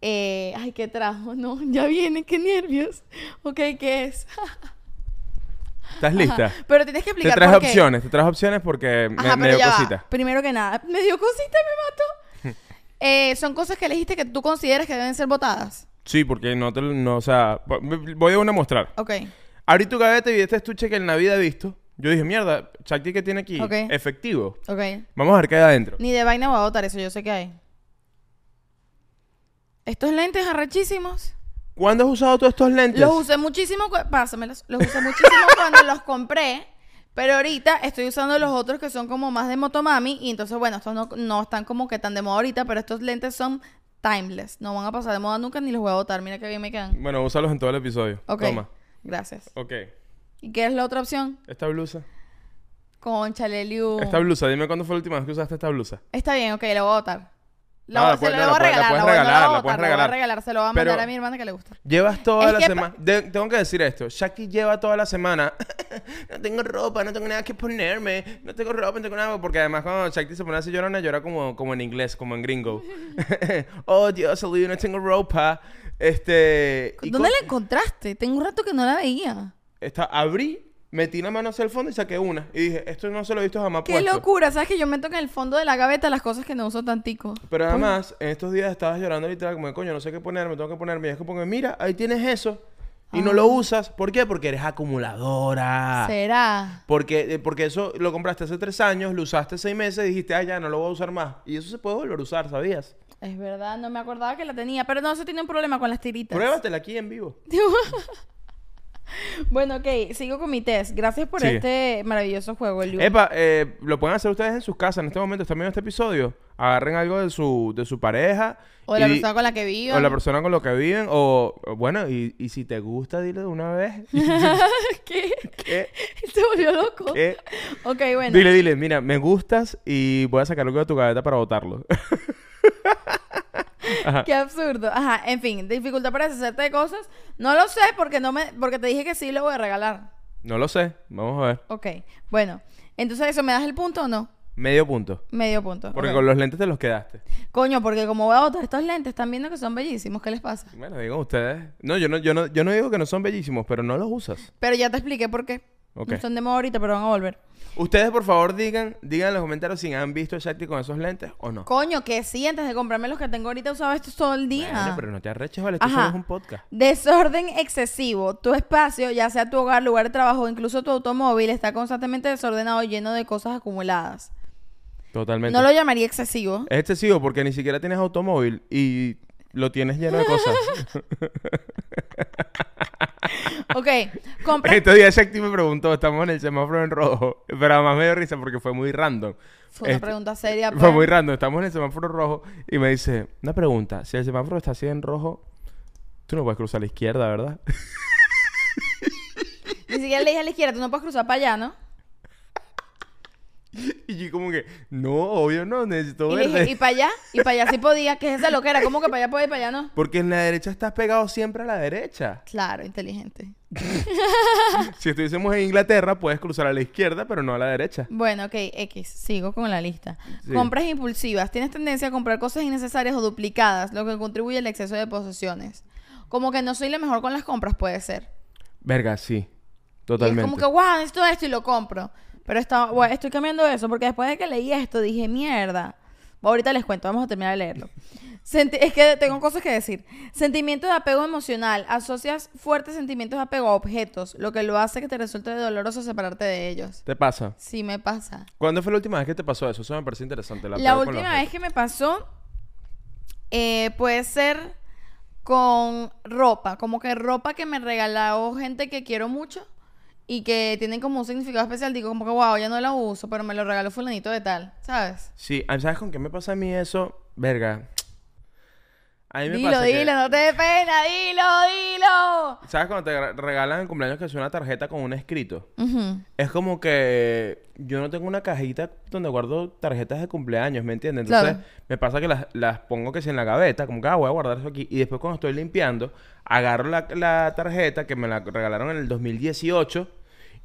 Eh, ay, ¿qué trajo? No, *laughs* ya viene, qué nervios. Ok, ¿qué es? *laughs* ¿Estás lista? Pero tienes que Te explicar traes por qué. opciones, te traes opciones porque me, Ajá, me pero dio va. cosita. Primero que nada, me dio cosita, me mató. Eh, son cosas que elegiste que tú consideras que deben ser votadas. Sí, porque no te no, o sea, voy a una a mostrar. Ok. Abrí tu gaveta y este estuche que en la vida he visto. Yo dije, mierda, Chakti que tiene aquí, Ok. efectivo. Ok. Vamos a ver qué hay adentro. Ni de vaina voy a votar eso, yo sé que hay. Estos lentes arrechísimos. ¿Cuándo has usado todos estos lentes? Los usé muchísimo, pásamelos. Los usé muchísimo *laughs* cuando los compré. Pero ahorita estoy usando los otros que son como más de motomami. Y entonces, bueno, estos no, no están como que tan de moda ahorita. Pero estos lentes son timeless. No van a pasar de moda nunca ni los voy a votar. Mira qué bien me quedan. Bueno, úsalos en todo el episodio. Ok. Toma. Gracias. Ok. ¿Y qué es la otra opción? Esta blusa. Con Chaleliu. Esta blusa. Dime cuándo fue la última vez que usaste esta blusa. Está bien, ok, la voy a votar. La, Ah, la se puedes- la no, voy a la puedes- la regalar. La voy, no la regalar, la puedes la voy a regalar. regalar. Se lo voy a Pero- mandar a mi hermana que le gusta. Llevas toda Es la semana. tengo que decir esto. Shaki lleva toda la semana. *laughs* no tengo ropa, no tengo nada que ponerme. No tengo ropa, no tengo nada. Porque además, cuando Shakti se pone así llorona, llora como, como en inglés, como en gringo. *laughs* *laughs* oh, Dios, Olivia, no tengo ropa. Este. ¿Dónde con- la encontraste? Tengo un rato que no la veía. Esta, abrí, metí la mano hacia el fondo y saqué una. Y dije, esto no se lo he visto jamás Qué puesto. locura, ¿sabes que yo meto en el fondo de la gaveta las cosas que no uso tantico? Pero además, en estos días estabas llorando literal, como, coño, no sé qué ponerme, tengo que ponerme. Y es como, mira, ahí tienes eso. Y no Ah. lo usas. ¿Por qué? Porque eres acumuladora. ¿Será? Porque, eh, porque eso lo compraste hace tres años, lo usaste seis meses y dijiste, ah, ya, no lo voy a usar más. Y eso se puede volver a usar, ¿sabías? Es verdad, no me acordaba que la tenía, pero no se tiene un problema con las tiritas. Pruébatela aquí en vivo. *laughs* *laughs* bueno, ok, sigo con mi test. Gracias por Sigue. este maravilloso juego. Epa, eh, lo pueden hacer ustedes en sus casas en este momento, están viendo este episodio. Agarren algo de su, de su pareja. O de la y- persona con la que vivo. O la persona con lo que viven. O, o bueno, y, y si te gusta, dile de una vez. *laughs* ¿Qué? ¿Qué? *laughs* Se volvió loco. ¿Qué? Ok, bueno. Dile, dile, mira, me gustas y voy a sacar algo de tu gaveta para votarlo. Qué absurdo. Ajá, en fin, dificultad para deshacerte de cosas. No lo sé porque no me porque te dije que sí lo voy a regalar. no lo sé, vamos a ver. Ok. Bueno, entonces eso me das el punto o no? Medio punto. Medio punto. Porque con los lentes te los quedaste. Coño, porque como voy a botar estos lentes, están viendo que son bellísimos. ¿Qué les pasa? Bueno, digan ustedes. No, yo no, yo no, yo no digo que no son bellísimos, pero no los usas. Pero ya te expliqué por qué. Ok. No son de moda ahorita, pero van a volver. Ustedes, por favor, digan, digan en los comentarios si han visto a Shakti con esos lentes o no. Coño, que sí, antes de comprarme los que tengo ahorita usaba estos todo el día. Bueno, pero no te arreches, vale. Esto solo es un podcast. Desorden excesivo. Tu espacio, ya sea tu hogar, lugar de trabajo o incluso tu automóvil, está constantemente desordenado y lleno de cosas acumuladas. Totalmente. No lo llamaría excesivo. Es excesivo porque ni siquiera tienes automóvil y lo tienes lleno de cosas. *laughs* *laughs* Ok, compra. Estos días Shakti me preguntó, estamos en el semáforo en rojo, pero además me dio risa porque fue muy random. Fue una Este, pregunta seria. Fue pues. muy random, estamos en el semáforo rojo y me dice, una pregunta, si el semáforo está así en rojo, tú no puedes cruzar a la izquierda, ¿verdad? Ni siquiera le dije a la izquierda, tú no puedes cruzar para allá, ¿no? *laughs* y yo como que, no, obvio no, necesito Y le verde. dije, ¿y para allá? Y para allá sí *laughs* podía. ¿Qué es esa loquera? ¿Cómo que para allá puede y para allá no? Porque en la derecha estás pegado siempre a la derecha. Claro, inteligente. *laughs* Si estuviésemos en Inglaterra, puedes cruzar a la izquierda, pero no a la derecha. Bueno, ok, X. Sigo con la lista. Sí. Compras impulsivas. Tienes tendencia a comprar cosas innecesarias o duplicadas, lo que contribuye al exceso de posesiones. como que no soy la mejor con las compras, puede ser. Verga, sí. Y Totalmente. es como que, wow, necesito esto y lo compro. Pero bueno, estoy cambiando eso porque después de que leí esto dije, mierda. Ahorita les cuento, vamos a terminar de leerlo. *laughs* Senti- es que tengo cosas que decir. Sentimiento de apego emocional. Asocias fuertes sentimientos de apego a objetos, lo que lo hace que te resulte doloroso separarte de ellos. ¿Te pasa? Sí, me pasa. ¿Cuándo fue la última vez que te pasó eso? Eso me parece interesante. La última vez que me pasó eh, puede ser con ropa, como que ropa que me regaló gente que quiero mucho y que tienen como un significado especial. Digo, como que wow, ya no la uso, pero me lo regaló fulanito de tal, ¿sabes? Sí, ¿sabes con qué me pasa a mí eso? Verga. A mí me Dilo, pasa que- dilo, no te dé pena, dilo, dilo. ¿Sabes cuando te re- regalan en cumpleaños que es una tarjeta con un escrito? Es como que yo no tengo una cajita donde guardo tarjetas de cumpleaños, ¿me entiendes? Entonces Claro. me pasa que las, las pongo que si en la gaveta, como que ah, voy a guardar eso aquí. Y después cuando estoy limpiando, agarro la, la tarjeta que me la regalaron en el 2018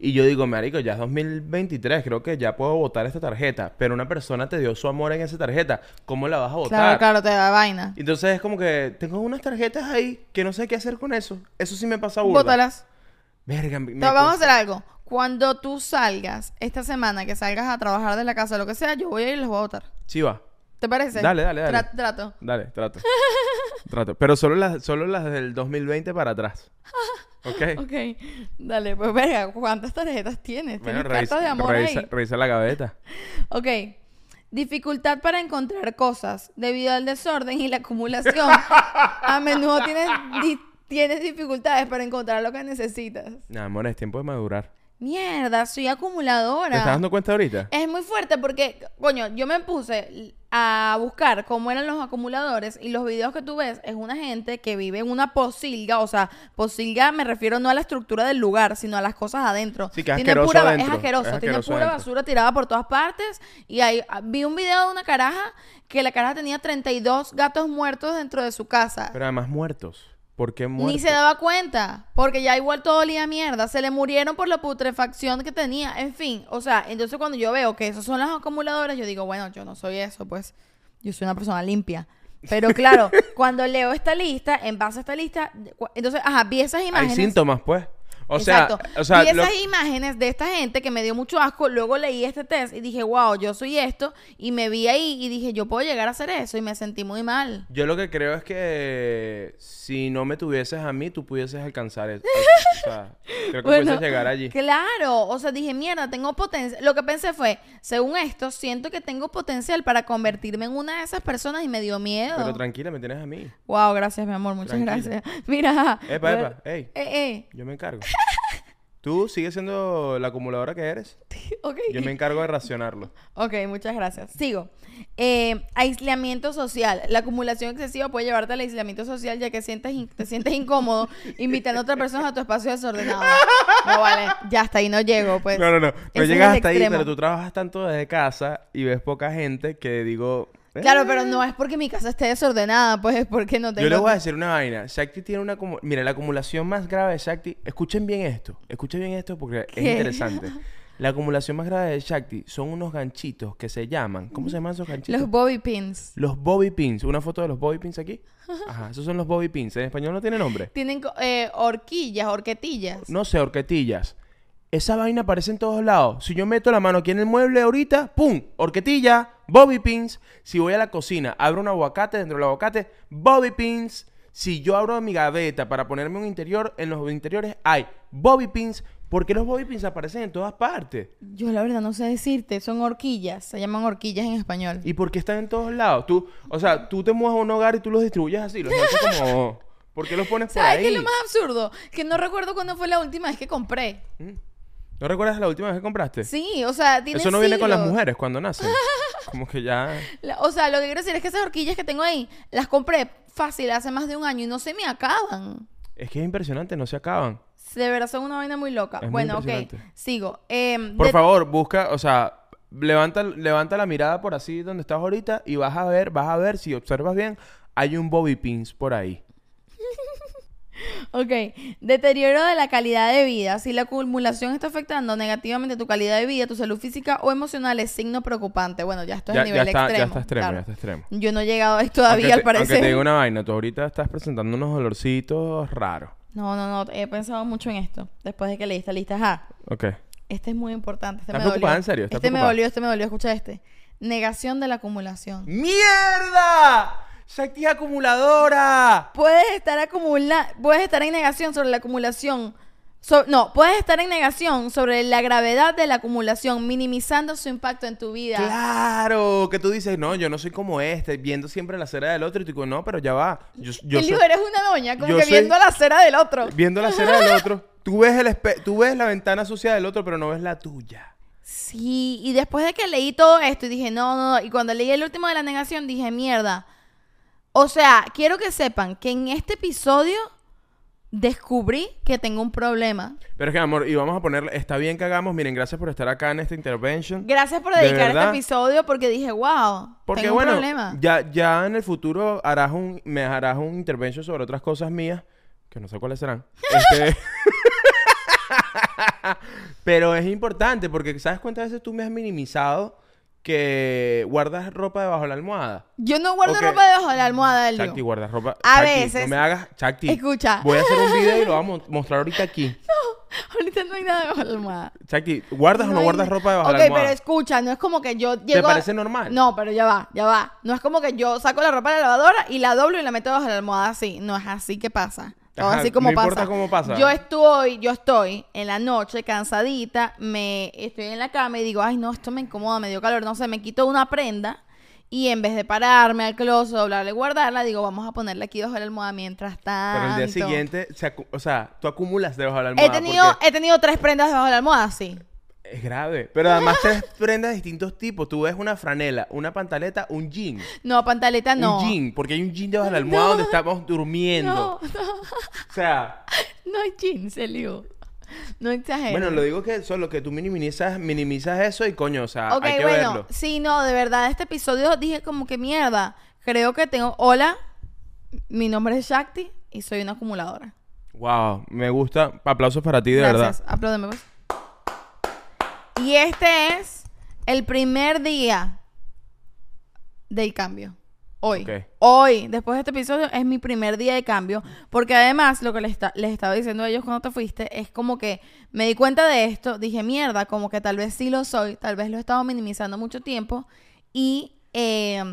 y yo digo, marico, ya es 2023, creo que ya puedo votar esta tarjeta. Pero una persona te dio su amor en esa tarjeta, ¿cómo la vas a votar? Claro, claro, te da vaina. Entonces es como que tengo unas tarjetas ahí que no sé qué hacer con eso. Eso sí me pasa burda. Bótalas. Verga, me- Entonces, vamos a hacer algo. Cuando tú salgas esta semana, que salgas a trabajar de la casa o lo que sea, yo voy a ir y los voy a votar. Sí va. ¿Te parece? Dale, dale, dale. Tra- trato. Dale, trato. trato. Pero solo las, solo las del 2020 para atrás. *laughs* ¿Ok? Ok, dale, pues verga, ¿cuántas tarjetas tienes? Bueno, ¿Tienes revisa, cartas de amor revisa, ahí? revisa la gaveta. Ok. Dificultad para encontrar cosas. Debido al desorden y la acumulación, *laughs* a menudo tienes, di- tienes dificultades para encontrar lo que necesitas. Nah, amor, es tiempo de madurar. Mierda, soy ¿Te estás acumuladora. dando cuenta ahorita? Es muy fuerte porque, coño, yo me puse a buscar cómo eran los acumuladores y los videos que tú ves es una gente que vive en una posilga, o sea, posilga me refiero no a la estructura del lugar, sino a las cosas adentro. Sí, que es Tiene asqueroso pura, adentro, Es asqueroso, es tiene asqueroso pura adentro. basura tirada por todas partes y ahí ah, vi un video de una caraja que la caraja tenía 32 gatos muertos dentro de su casa. Pero además muertos. ¿Por qué muertos? Ni se daba cuenta, porque ya igual todo olía a mierda. Se le murieron por la putrefacción que tenía. En fin, o sea, entonces cuando yo veo que esos son los acumuladores, yo digo, bueno, yo no soy eso, pues yo soy una persona limpia. Pero *laughs* claro, cuando leo esta lista, en base a esta lista, entonces, ajá, vi esas Hay imágenes. síntomas, pues. O sea, o sea, lo- esas imágenes de esta gente que me dio mucho asco. Luego leí este test y dije, wow, yo soy esto. Y me vi ahí y dije, yo puedo llegar a hacer eso. Y me sentí muy mal. yo lo que creo es que si no me tuvieses a mí, tú pudieses alcanzar eso. *laughs* o sea, creo que pudieses llegar allí. Claro, o sea, dije, mierda, tengo potencia. Lo que pensé fue, según esto, siento que tengo potencial para convertirme en una de esas personas y me dio miedo. Pero tranquila, me tienes a mí. wow, gracias, mi amor, muchas Tranquila. gracias. *laughs* Mira. Epa, yo- epa, ey. Eh, eh. Yo me encargo. Tú sigues siendo la acumuladora que eres. *laughs* Ok. Yo me encargo de racionarlo. Ok, muchas gracias. Sigo. Eh, aislamiento social. La acumulación excesiva puede llevarte al aislamiento social ya que sientes te sientes incómodo *laughs* invitando a otras personas a tu espacio desordenado. No vale, ya hasta ahí no llego, pues. No, no, no. No Ese llegas hasta ahí, pero tú trabajas tanto desde casa y ves poca gente que digo... Claro, "Eh". pero no es porque mi casa esté desordenada, pues es porque no tengo... Yo les voy a decir una vaina. Shakti tiene una... acumu- Mira, la acumulación más grave de Shakti... Escuchen bien esto. Escuchen bien esto porque es interesante. *laughs* La acumulación más grave de Shakti son unos ganchitos que se llaman... ¿Cómo se llaman esos ganchitos? Los bobby pins. Los bobby pins. Una foto de los bobby pins aquí. Ajá, esos son los bobby pins. En español no tiene nombre. Tienen eh, horquillas, horquetillas. No sé, horquetillas. Esa vaina aparece en todos lados. Si yo meto la mano aquí en el mueble ahorita, ¡pum! Horquetilla, bobby pins. Si voy a la cocina, abro un aguacate, dentro del aguacate, bobby pins. Si yo abro mi gaveta para ponerme un interior, en los interiores hay bobby pins. ¿Por qué los bobby pins aparecen en todas partes? Yo la verdad no sé decirte, son horquillas, se llaman horquillas en español. ¿Y por qué están en todos lados? Tú, o sea, tú te mueves a un hogar y tú los distribuyes así. Los haces como... ¿Por qué los pones por ¿Sabes ahí? qué es lo más absurdo? Que no recuerdo cuándo fue la última vez que compré. ¿No recuerdas la última vez que compraste? Sí, o sea, tiene Eso no viene con las mujeres cuando nacen. *laughs* Como que ya... La- o sea, lo que quiero decir es que esas horquillas que tengo ahí, las compré fácil hace más de un año y no se me acaban. Es que es impresionante, no se acaban. De verdad son una vaina muy loca. Es muy bueno, ok, impresionante. sigo. Em, Por de- favor, busca, o sea, levanta, levanta la mirada por así donde estás ahorita y vas a ver, vas a ver, si observas bien, hay un bobby pins por ahí. Ok, deterioro de la calidad de vida. Si la acumulación está afectando negativamente tu calidad de vida, tu salud física o emocional es signo preocupante. Bueno, ya esto es Ya, el ya nivel está, extremo. ya está extremo, claro. ya está extremo. Yo no he llegado ahí todavía, aunque al te, parecer. Aunque te digo una vaina, tú ahorita estás presentando unos olorcitos raros. No, no, no, he pensado mucho en esto. Después de que leí esta lista, ajá. Ok. Este es muy importante. Este ¿Estás me dolió. preocupada? ¿En serio? ¿Estás Este me dolió, este me dolió. Escucha este. Negación de la acumulación. ¡Mierda! ¡Shakti es acumuladora! Puedes estar acumula puedes estar en negación sobre la acumulación. So- no, puedes estar en negación sobre la gravedad de la acumulación, minimizando su impacto en tu vida. Claro, que tú dices, no, yo no soy como este, viendo siempre la cera del otro y tú digo, no, pero ya va. Yo, yo y soy- eres una doña, como que soy- viendo la cera del otro. viendo la cera del otro. *laughs* Tú ves, el tú ves la ventana sucia del otro, pero no ves la tuya. Sí, y después de que leí todo esto y dije, no, no, no, y cuando leí el último de la negación dije, mierda. O sea, quiero que sepan que en este episodio descubrí que tengo un problema. Pero es que, amor, y vamos a poner, está bien que hagamos, miren, gracias por estar acá en esta intervention. Gracias por ¿De dedicar este verdad? episodio porque dije, wow, Porque tengo bueno, un problema. ya, ya en el futuro harás un, me harás un intervention sobre otras cosas mías, que no sé cuáles serán. Este- *laughs* Pero es importante porque ¿sabes cuántas veces tú me has minimizado que guardas ropa debajo de la almohada? Yo no guardo Ok. ropa debajo de la almohada del Chakti, guardas ropa. A Chakti, veces- No me hagas, Chakti. Escucha. Voy a hacer un video y lo vamos a mo- *laughs* mostrar ahorita aquí. Ahorita no hay nada debajo de la almohada. Chakti, ¿guardas o no hay guardas ropa debajo Ok, de la almohada? pero escucha, no es como que yo llego... a- parece normal? No, pero ya va, ya va. No es como que yo saco la ropa de la lavadora y la doblo y la meto debajo de la almohada así. No es así que pasa. Todo Ajá, así como no pasa. cómo pasa. Yo estoy, yo estoy en la noche cansadita, me estoy en la cama y digo, ay no, esto me incomoda, me dio calor, no sé, me quito una prenda y en vez de pararme al closet, doblarla y guardarla, digo, vamos a ponerla aquí debajo de la almohada mientras tanto. Pero el día siguiente, se o sea, tú acumulas debajo de la He almohada. tenido, porque he tenido tres prendas debajo de la almohada, sí. Es grave. Pero *laughs* además tres prendas de distintos tipos. Tú ves una franela, una pantaleta, un jean. No, pantaleta no. Un jean. Porque hay un jean debajo de la almohada No. donde estamos durmiendo. No, no, O sea, no hay jeans, Elio. No exageres. bueno, lo digo que solo que tú minimizas, minimizas eso y coño, o sea, hay que bueno, verlo. sí, no, de verdad, este episodio dije como que mierda. Creo que tengo. Hola, mi nombre es Shakti y soy una acumuladora. Wow, me gusta. Aplausos para ti, de Gracias, verdad. apláudeme pues. Y este es el primer día del cambio. Hoy. Ok. Hoy, después de este episodio, es mi primer día de cambio. Porque además, lo que les, les estaba diciendo a ellos cuando te fuiste, es como que me di cuenta de esto, dije, mierda, como que tal vez sí lo soy, tal vez lo he estado minimizando mucho tiempo. Y eh,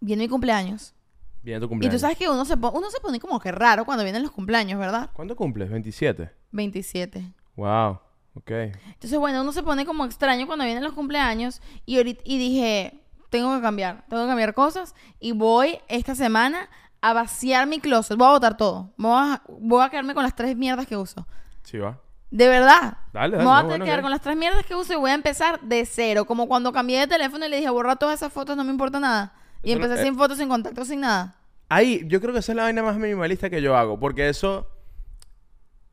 viene mi cumpleaños. Viene tu Y cumpleaños. tú sabes que uno se, uno se pone como que raro cuando vienen los cumpleaños, ¿verdad? ¿Cuándo cumples? 27. 27. Wow. Ok. Entonces, bueno, uno se pone como extraño cuando vienen los cumpleaños y, ahorita, y dije, tengo que cambiar, tengo que cambiar cosas y voy esta semana a vaciar mi closet, voy a botar todo, voy a, voy a quedarme con las tres mierdas que uso. Sí va. De verdad. Dale, Me dale, voy a no, bueno, que quedar con las tres mierdas que uso y voy a empezar de cero. Como cuando cambié de teléfono y le dije, borra todas esas fotos, no me importa nada. Y Eso empecé eh. sin fotos, sin contacto, sin nada. Ahí, yo creo que esa es la vaina más minimalista que yo hago. Porque eso.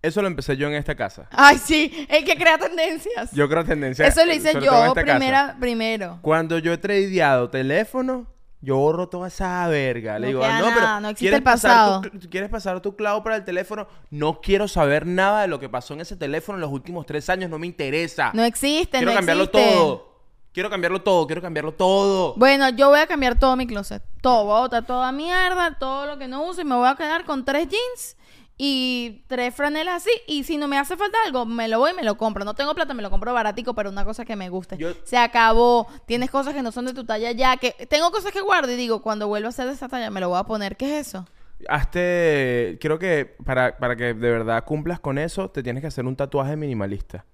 Eso lo empecé yo en esta casa. Ay, sí, el que crea tendencias. Yo creo tendencia. Eso lo hice yo casa. primera, primero. Cuando yo he tradeado teléfono, yo borro toda esa verga. Le No digo, no, pero no existe ¿quieres el pasado". tu- ¿quieres pasar tu clavo para el teléfono? No quiero saber nada de lo que pasó en ese teléfono en los últimos tres años. No me interesa. No existe, quiero no cambiarlo existe. todo. Quiero cambiarlo todo. Quiero cambiarlo todo. Bueno, yo voy a cambiar todo mi closet. Todo, voy a botar toda mierda, todo lo que no uso y me voy a quedar con tres jeans y tres franelas así. Y si no me hace falta algo, me lo voy y me lo compro. No tengo plata, me lo compro baratico, pero una cosa que me guste. Yo- Se acabó. Tienes cosas que no son de tu talla ya. que Tengo cosas que guardo y digo, cuando vuelva a ser de esa talla, me lo voy a poner. ¿Qué es eso? Hazte. Creo que para, para que de verdad cumplas con eso, te tienes que hacer un tatuaje minimalista.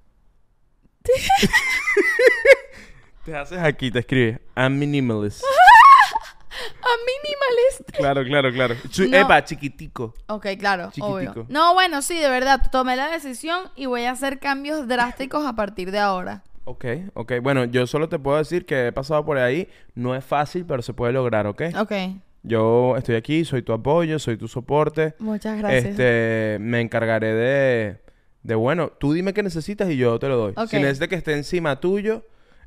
*laughs* te haces aquí, te escribe. I'm minimalist. A minimalist. claro, claro, claro. No. Epa, chiquitico. Ok, claro, Chiquitico. obvio. No, bueno, sí, de verdad, tomé la decisión y voy a hacer cambios drásticos a partir de ahora. Ok, ok. Bueno, yo solo te puedo decir que he pasado por ahí. No es fácil, pero se puede lograr, ¿ok? Ok, Yo estoy aquí, soy tu apoyo, soy tu soporte. muchas gracias. Este, me encargaré de, de, bueno, tú dime qué necesitas y yo te lo doy. Ok. Si necesitas que esté encima tuyo,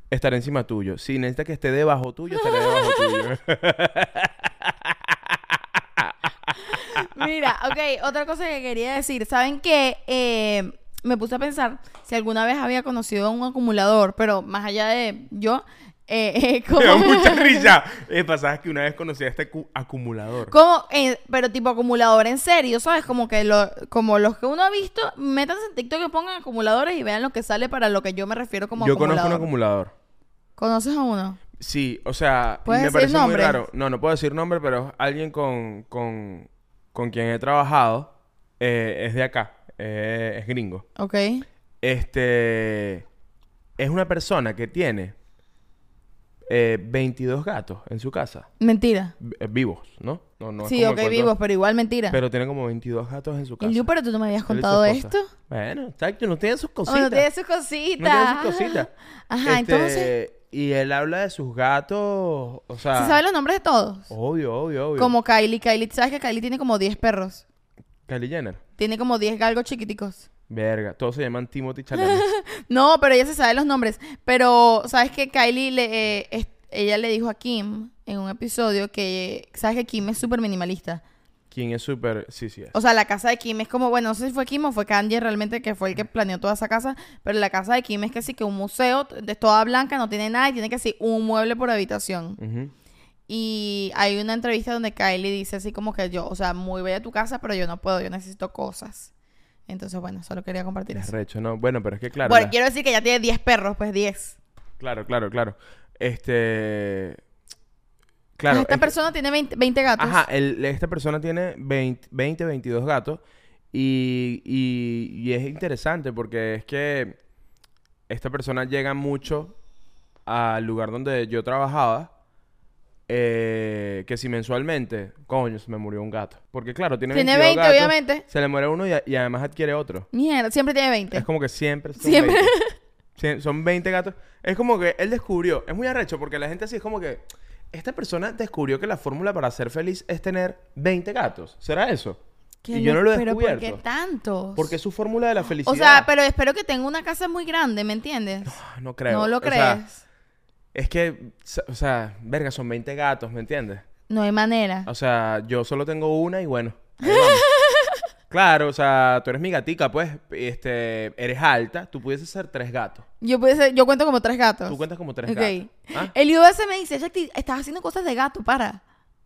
estaré encima tuyo. Si necesitas que esté debajo tuyo, estaré debajo tuyo. Mira, ok, otra cosa que quería decir. ¿Saben qué? Eh, me puse a pensar si alguna vez había conocido a un acumulador, pero más allá de yo, eh, *laughs* eh, como, mucha risa. Eh, pasabas que una vez conocí a este cu- acumulador. como, eh, pero tipo acumulador en serio, ¿sabes? Como que lo, como los que uno ha visto, métanse en TikTok que pongan acumuladores y vean lo que sale para lo que yo me refiero como Yo conozco acumulador. un acumulador. ¿Conoces a uno? Sí, o sea, ¿Puedes me decir parece nombre? muy raro. No, no puedo decir nombre, pero alguien con, con, con quien he trabajado. Eh, es de acá. eh, es gringo. Ok. Este. Es una persona que tiene eh, 22 gatos en su casa. Mentira. Eh, vivos, ¿no? No, no sí, ok, cuento- vivos, pero igual mentira. Pero tiene como 22 gatos en su casa. Liu, pero tú no me habías contado esto. Bueno, exacto, no tiene sus Oh, cositas. no tiene sus cositas. No tiene sus cositas. Ajá, Este, entonces. Y él habla de sus gatos, o sea... ¿Se sabe los nombres de todos? Obvio, obvio, obvio. Como Kylie. Kylie, ¿sabes que Kylie tiene como 10 perros? Kylie Jenner. Tiene como 10 galgos chiquiticos. Verga, todos se llaman Timothy Chalamet. *laughs* No, pero ella se sabe los nombres. Pero, ¿sabes que Kylie le, eh, ella le dijo a Kim en un episodio que, ¿sabes que Kim es súper minimalista? ¿Quién es súper...? Sí, sí es. O sea, la casa de Kim es como, bueno, no sé si fue Kim o fue Kanye realmente que fue el que planeó toda esa casa, pero la casa de Kim es que sí, que un museo de toda blanca, no tiene nada y tiene que ser un mueble por habitación. Y hay una entrevista donde Kylie dice así como que yo, o sea, muy bella tu casa, pero yo no puedo, yo necesito cosas. Entonces, bueno, solo quería compartir Es eso. recho, ¿no? Bueno, pero es que claro... bueno, la- quiero decir que ya tiene 10 perros, pues 10. Claro, claro, claro. Este... Claro, esta es que- persona tiene 20, 20 gatos. Ajá, el- esta persona tiene 20, 20 22 gatos y, y- y es interesante porque es que esta persona llega mucho al lugar donde yo trabajaba eh, que si mensualmente, coño, se me murió un gato. Porque claro, tiene, Tiene 22 20, gatos, obviamente. Se le muere uno y, y además adquiere otro. Mierda, siempre tiene 20. Es como que siempre son Siempre. 20. *laughs* Sie- Son 20 gatos. Es como que él descubrió. Es muy arrecho porque la gente así es como que. Esta persona descubrió que la fórmula para ser feliz es tener 20 gatos. ¿Será eso? ¿Qué Y yo no lo he ¿Pero por qué descubierto. tantos? Porque es su fórmula de la felicidad. O sea, pero espero que tenga una casa muy grande, ¿me entiendes? Ah, No creo. No lo O sea, crees. es que, o sea, verga, son 20 gatos, ¿me entiendes? No hay manera. O sea, yo solo tengo una y bueno. *laughs* claro, o sea, tú eres mi gatica, pues. Este, eres alta, tú pudieses ser tres gatos. Yo pudiese- yo cuento como tres gatos. Tú cuentas como tres Ok. gatos. ¿Ah? El IUS me dice, Shakti, estás haciendo cosas de gato, para.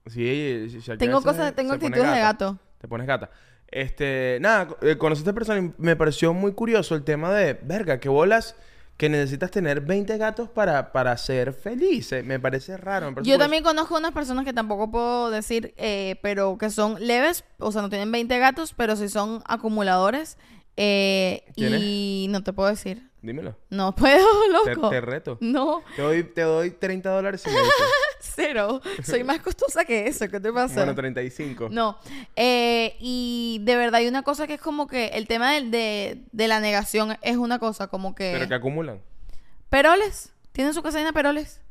Sí, Shakira Tengo se- cosas, tengo se pone actitudes de gato. Te pones gata. Este, nada, eh, conocí a esta persona y me pareció muy curioso el tema de, verga, que bolas que necesitas tener 20 gatos para, para ser feliz. Eh, Me parece raro. me parece Yo también conozco unas personas que tampoco puedo decir, eh, pero que son leves, o sea, no tienen 20 gatos, pero sí son acumuladores. Eh, ¿Quién y no te puedo decir. Dímelo. No puedo, *laughs* loco. te reto. No, Te doy, te doy 30 dólares me *laughs* cero. Soy más costosa que eso. ¿Qué te pasa? bueno, 35. No, eh, y de verdad hay una cosa que es como que el tema del- de, de la negación es una cosa como que... Pero que acumulan. Peroles, tienen su de peroles.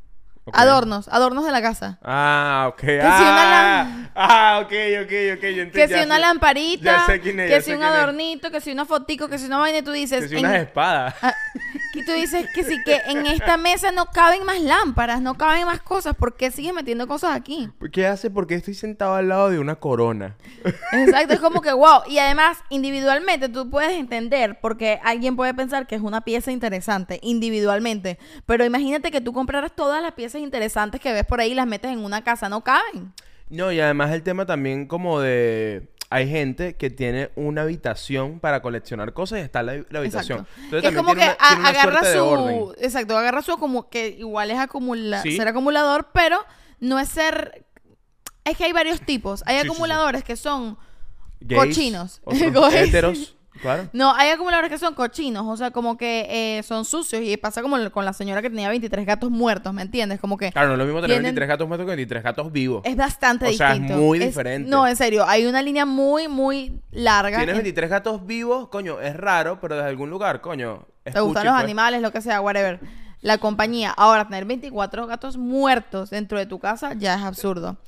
Ok. Adornos, adornos de la casa. Ah, ok. si ah, una ah, ok, ok, ok. Yo. Que si una lamparita, sé quién es, que si un quién es. adornito, que si una fotico, que si una vaina, y tú dices... Que si en- unas espadas. Ah, *laughs* que tú dices que sí, que en esta mesa no caben más lámparas, no caben más cosas. ¿Por qué sigues metiendo cosas aquí? ¿Qué hace? Porque estoy sentado al lado de una corona. Exacto, es como que *laughs* wow. Y además, individualmente tú puedes entender porque alguien puede pensar que es una pieza interesante, individualmente. Pero imagínate que tú compraras todas las piezas interesantes que ves por ahí y las metes en una casa, no caben. No, y además el tema también como de... Hay gente que tiene una habitación para coleccionar cosas y está la, la habitación. Exacto. Entonces Que es como que una- a- agarra su. orden. Exacto, agarra su como que igual es acumula, Sí. ser acumulador, pero no es ser. Es que hay varios tipos. Hay Sí, sí, sí. acumuladores que son Gays, cochinos. otros. *laughs* claro. No, hay acumuladores que son cochinos, o sea, como que eh, son sucios y pasa como con la señora que tenía 23 gatos muertos, ¿me entiendes? Como que Claro, no es lo mismo tener Tienen- 23 gatos muertos que 23 gatos vivos. es bastante O sea, es muy diferente. no, en serio, hay una línea muy, muy larga. Tienes en- 23 gatos vivos, coño, es raro, pero desde algún lugar, coño. es te gustan los pues. animales, lo que sea, whatever. La compañía. Ahora, tener 24 gatos muertos dentro de tu casa ya es absurdo.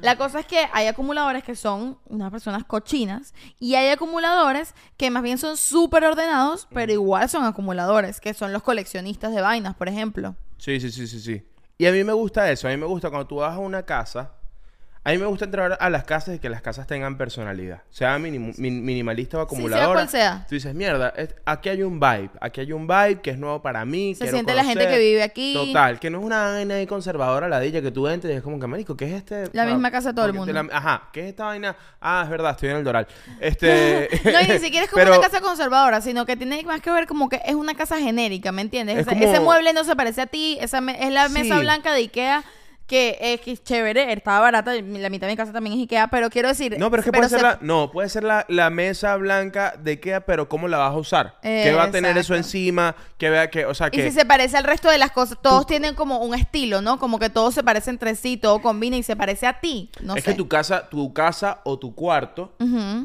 La cosa es que hay acumuladores que son unas personas cochinas y hay acumuladores que más bien son súper ordenados, pero igual son acumuladores, que son los coleccionistas de vainas, por ejemplo. Sí, sí, sí, sí, sí. Y a mí me gusta eso. A mí me gusta cuando tú vas a una casa, A mí me gusta entrar a las casas y que las casas tengan personalidad. Sea minim- min- minimalista o sea acumuladora. cual sea. Tú dices, mierda, es- aquí hay un vibe. Aquí hay un vibe que es nuevo para mí. Se siente la gente conocer". que vive aquí. Total, que no es una vaina ahí conservadora ladilla que tú entres y es como que, marico, ¿qué es este? La Ah, misma casa de todo el mundo. la- ajá, ¿qué es esta vaina? Ah, es verdad, estoy en el Doral. Este... *laughs* No, y ni siquiera es como Pero- una casa conservadora, sino que tiene más que ver como que es una casa genérica, ¿me entiendes? Es Ese, como- ese mueble no se parece a ti, esa me- es la mesa Sí. blanca de Ikea que es, que es chévere, estaba barata, la mitad de mi casa también es Ikea, pero quiero decir... No, pero es que puede ser se- la, no, puede ser la, la mesa blanca de Ikea, pero ¿cómo la vas a usar? ¿Qué va a tener eso encima? Que vea que, o sea, Y que... si se parece al resto de las cosas, todos tienen como un estilo, ¿no? Como que todo se parece entre sí, todo combina y se parece a ti, no es sé. que tu casa, tu casa o tu cuarto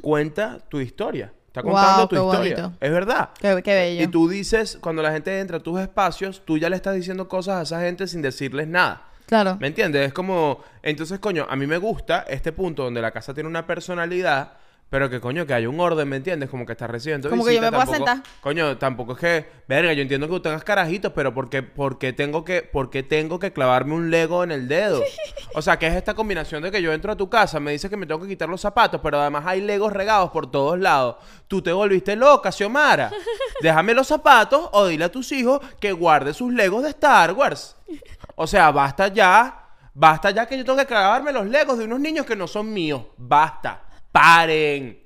cuenta tu historia. Está Wow, contando tu historia. bonito. Es verdad. Qué, qué bello. Y tú dices, cuando la gente entra a tus espacios, tú ya le estás diciendo cosas a esa gente sin decirles nada. Claro. ¿Me entiendes? Es como, entonces, coño, a mí me gusta este punto donde la casa tiene una personalidad, pero que coño, que haya un orden, ¿me entiendes? Como que estás recibiendo Como que yo me puedo tampoco- sentar. Coño, tampoco es que, verga, yo entiendo que tú tengas carajitos, pero porque porque tengo que porque tengo que clavarme un Lego en el dedo? *laughs* O sea, que es esta combinación de que yo entro a tu casa, me dices que me tengo que quitar los zapatos, pero además hay Legos regados por todos lados. Tú te volviste loca, Xiomara. *laughs* Déjame los zapatos o dile a tus hijos que guarde sus Legos de Star Wars. O sea, basta ya. Basta ya que yo tengo que clavarme los Legos de unos niños que no son míos. Basta. Paren.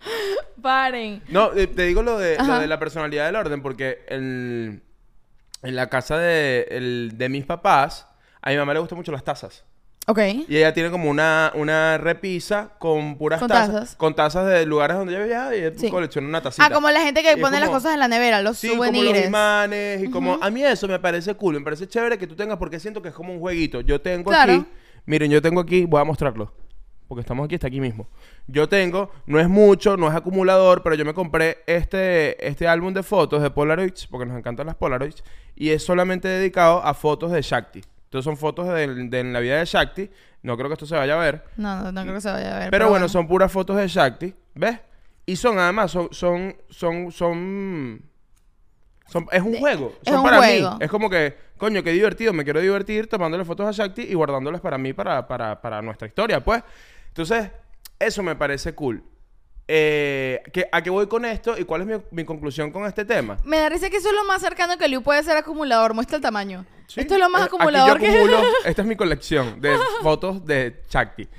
Paren. No, eh, te digo lo de, lo de la personalidad del orden, porque en, en la casa de, el- de mis papás, a mi mamá le gustan mucho las tazas. Ok. Y ella tiene como una, una repisa con puras Con tazas, tazas. Con tazas de lugares donde ella viaja y ella Sí. colecciona una tacita. Ah, como la gente que Y es pone las como- cosas en la nevera, los Sí, como los souvenirs. imanes y como... A mí eso me parece cool, me parece chévere que tú tengas porque siento que es como un jueguito. Yo tengo Claro. aquí... Miren, yo tengo aquí... Voy a mostrarlo. Porque estamos aquí, está aquí mismo. Yo tengo... No es mucho, no es acumulador, pero yo me compré este, este álbum de fotos de Polaroids, porque nos encantan las Polaroids, y es solamente dedicado a fotos de Shakti. Entonces son fotos de, de la vida de Shakti. No creo que esto se vaya a ver. No, no, no creo que se vaya a ver. Pero, bueno, son puras fotos de Shakti, ¿ves? Y son además, son, son, son, son, son- es un juego. es Son un para juego. mí. Es como que, coño, qué divertido, me quiero divertir tomándole fotos a Shakti y guardándolas para mí, para, para, para nuestra historia, pues. Entonces, eso me parece cool. Eh, ¿qué- ¿A qué voy con esto y cuál es mi, mi conclusión con este tema? Me da risa que eso es lo más cercano que Liu puede ser acumulador. Muestra el tamaño. Sí, Esto es lo más eh, aquí acumulador yo que... acumulo- *laughs* Esta es mi colección de *laughs* fotos de Shakti.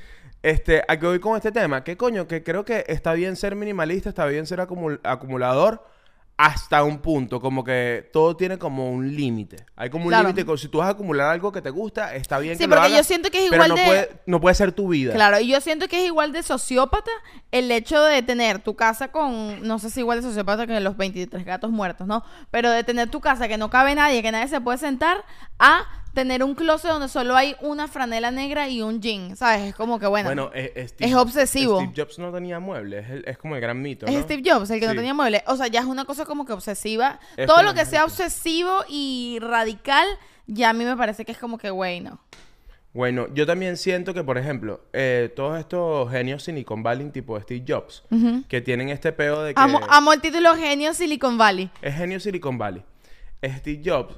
Este, ¿a qué voy con este tema? ¿Qué coño? Que creo que está bien ser minimalista, está bien ser acumul- acumulador hasta un punto. Como que todo tiene como un límite. Hay como un Claro. límite. Si tú vas a acumular algo que te gusta, está bien Sí, que lo porque hagas, yo siento que es pero igual no de- Puede, no puede ser tu vida. Claro, y yo siento que es igual de sociópata el hecho de tener tu casa con, no sé si igual de sociópata que los 23 gatos muertos, ¿no? Pero de tener tu casa que no cabe nadie, que nadie se puede sentar, a tener un closet donde solo hay una franela negra y un jean, ¿sabes? Es como que, bueno, Bueno, eh, eh, Steve- es obsesivo. Steve Jobs no tenía muebles. Es, es como el gran mito. es. Steve Jobs el que no tenía muebles. O sea, ya es una cosa como que obsesiva. Es Todo lo que sea obsesivo y radical, ya a mí me parece que es como que, güey, no. Bueno, yo también siento que, por ejemplo, eh, todos estos genios Silicon Valley, tipo Steve Jobs, que tienen este peo de que Amo, amo el título Genio Silicon Valley. es genio Silicon Valley. Steve Jobs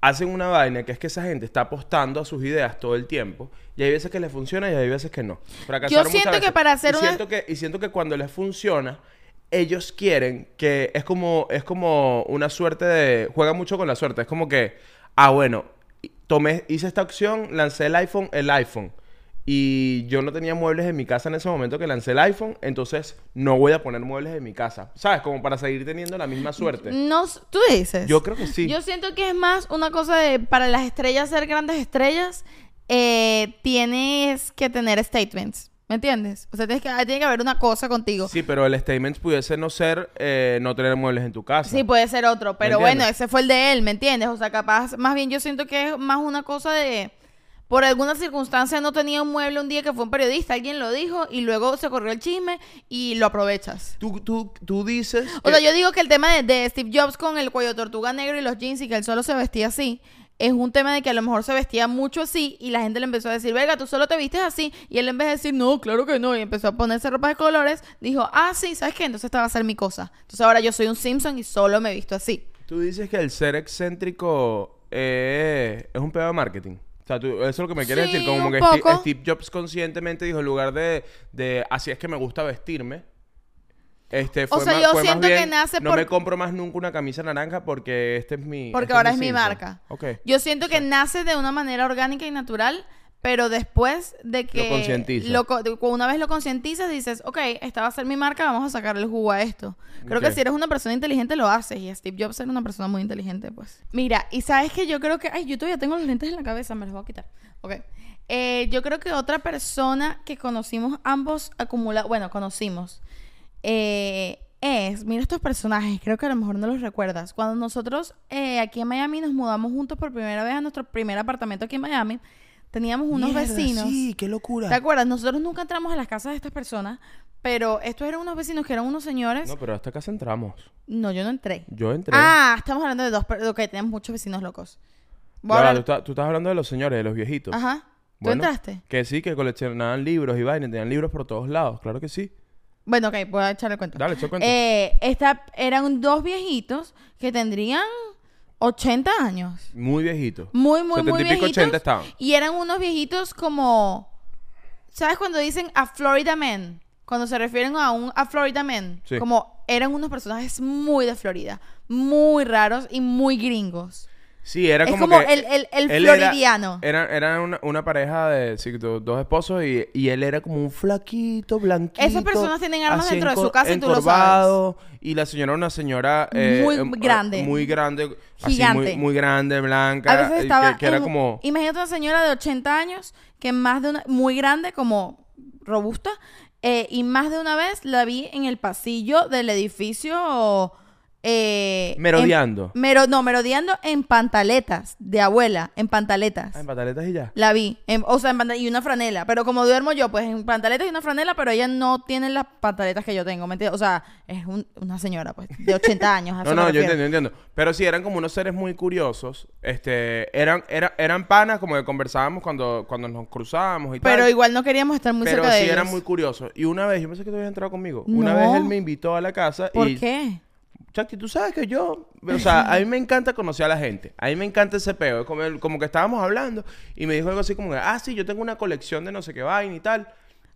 hacen una vaina que es que esa gente está apostando a sus ideas todo el tiempo y hay veces que les funciona y hay veces que no. Fracasaron Yo siento muchas que veces. para hacer y una- siento que y siento que cuando les funciona ellos quieren que es como es como una suerte de juega mucho con la suerte, es como que ah bueno, tomé hice esta opción, lancé el iPhone, el iPhone. Y yo no tenía muebles en mi casa en ese momento que lancé el iPhone, entonces no voy a poner muebles en mi casa. ¿Sabes? Como para seguir teniendo la misma suerte. No, tú dices. Yo creo que sí. Yo siento que es más una cosa de para las estrellas ser grandes estrellas, eh, tienes que tener statements. ¿Me entiendes? O sea, tienes que, tiene que haber una cosa contigo. Sí. Sí, pero el statement pudiese no ser eh, no tener muebles en tu casa. puede ser otro, pero bueno, ese fue el de él, ¿me entiendes? O sea, capaz, más bien yo siento que es más una cosa de, por alguna circunstancia no tenía un mueble un día que fue un periodista, alguien lo dijo y luego se corrió el chisme y lo aprovechas. Tú, tú, tú dices. O sea, que- yo digo que el tema de, de Steve Jobs con el cuello tortuga negro y los jeans y que él solo se vestía así, es un tema de que a lo mejor se vestía mucho así y la gente le empezó a decir, verga, tú solo te vistes así. Y él en vez de decir, no, claro que no, y empezó a ponerse ropa de colores, dijo, ah, sí, ¿sabes qué? Entonces esta va a ser mi cosa. Entonces ahora yo soy un Simpson y solo me visto así. Tú dices que el ser excéntrico eh, es un pedo de marketing. O sea, tú, eso es lo que me quieres Sí, decir. Como que Steve. Steve Jobs conscientemente dijo, en lugar de, de así es que me gusta vestirme. Este, fue sea, más- yo fue más siento que bien, nace No por- me compro más nunca una camisa naranja porque este es mi. Porque este ahora es mi Simpson. marca. Ok. Yo siento que nace de una manera orgánica y natural, pero después de que... Lo concientizas. una vez lo concientizas, dices, ok, esta va a ser mi marca, vamos a sacarle el jugo a esto. Creo que si eres una persona inteligente, lo haces. Y Steve Jobs era una persona muy inteligente, pues. Mira, y sabes que yo creo que... Ay, yo todavía tengo los lentes en la cabeza, me los voy a quitar. Ok. Eh, yo creo que otra persona que conocimos ambos acumula... Bueno, conocimos. eh, es, mira estos personajes, creo que a lo mejor no los recuerdas. Cuando nosotros eh, aquí en Miami nos mudamos juntos por primera vez a nuestro primer apartamento aquí en Miami, teníamos unos Mierda, vecinos. Sí, qué locura. ¿Te acuerdas? Nosotros nunca entramos a las casas de estas personas, pero estos eran unos vecinos que eran unos señores. No, No, pero a esta casa entramos. yo no entré. Yo entré. Ah, estamos hablando de dos, pero ok, teníamos muchos vecinos locos. Voy a hablar- tú, estás, tú estás hablando de los señores, de los viejitos. Ajá. ¿Tú Bueno, entraste? Que sí, que coleccionaban libros y vainas, tenían libros por todos lados, claro que sí. Bueno, ok, voy a echarle cuenta. Dale, echa el cuento. Eh, esta, eran dos viejitos que tendrían 80 años. Muy viejitos. Muy, muy, 70 muy viejitos. 80 estaban. Y eran unos viejitos como... ¿Sabes cuando dicen a Florida Man? Cuando se refieren a un a Florida Man. Sí. Como eran unos personajes muy de Florida. Muy raros y muy gringos. Sí, era Es como, como que el- el- el él era- floridiano. Era, era una, una pareja de sí, do- dos esposos y, y él era como un flaquito, blanquito. Esas personas tienen armas dentro de su casa y tú lo encorvado, Y la señora una señora... eh, Muy em- grande. Muy grande. así, Gigante. muy, muy grande, blanca. A veces estaba... Que, que era en- como... Imagínate una señora de 80 años que más de una... Muy grande, como robusta. eh, y más de una vez la vi en el pasillo del edificio... eh, en- Merodeando. Mero, no, merodeando en pantaletas de abuela, en pantaletas. Ah, en pantaletas y ya. La vi, en- o sea, en y una franela, pero como duermo yo, pues en pantaletas y una franela, pero ella no tiene las pantaletas que yo tengo, ¿me entiendes? O sea, es un- una señora, pues, de 80 años. *laughs* No, no, yo entiendo, yo entiendo. Pero sí, eran como unos seres muy curiosos. Este, eran, era- eran panas como que conversábamos cuando, cuando nos cruzábamos y tal. Pero igual no queríamos estar muy Pero cerca de sí ellos. eran muy curiosos. Y una vez, yo pensé que tú habías entrado conmigo. Una vez él me invitó a la casa ¿Por y... qué? Chucky, tú sabes que yo... O sea, a mí me encanta conocer a la gente. A mí me encanta ese peo. Es Como, como que estábamos hablando y me dijo algo así como que... Ah, sí, yo tengo una colección de no sé qué vaina y tal.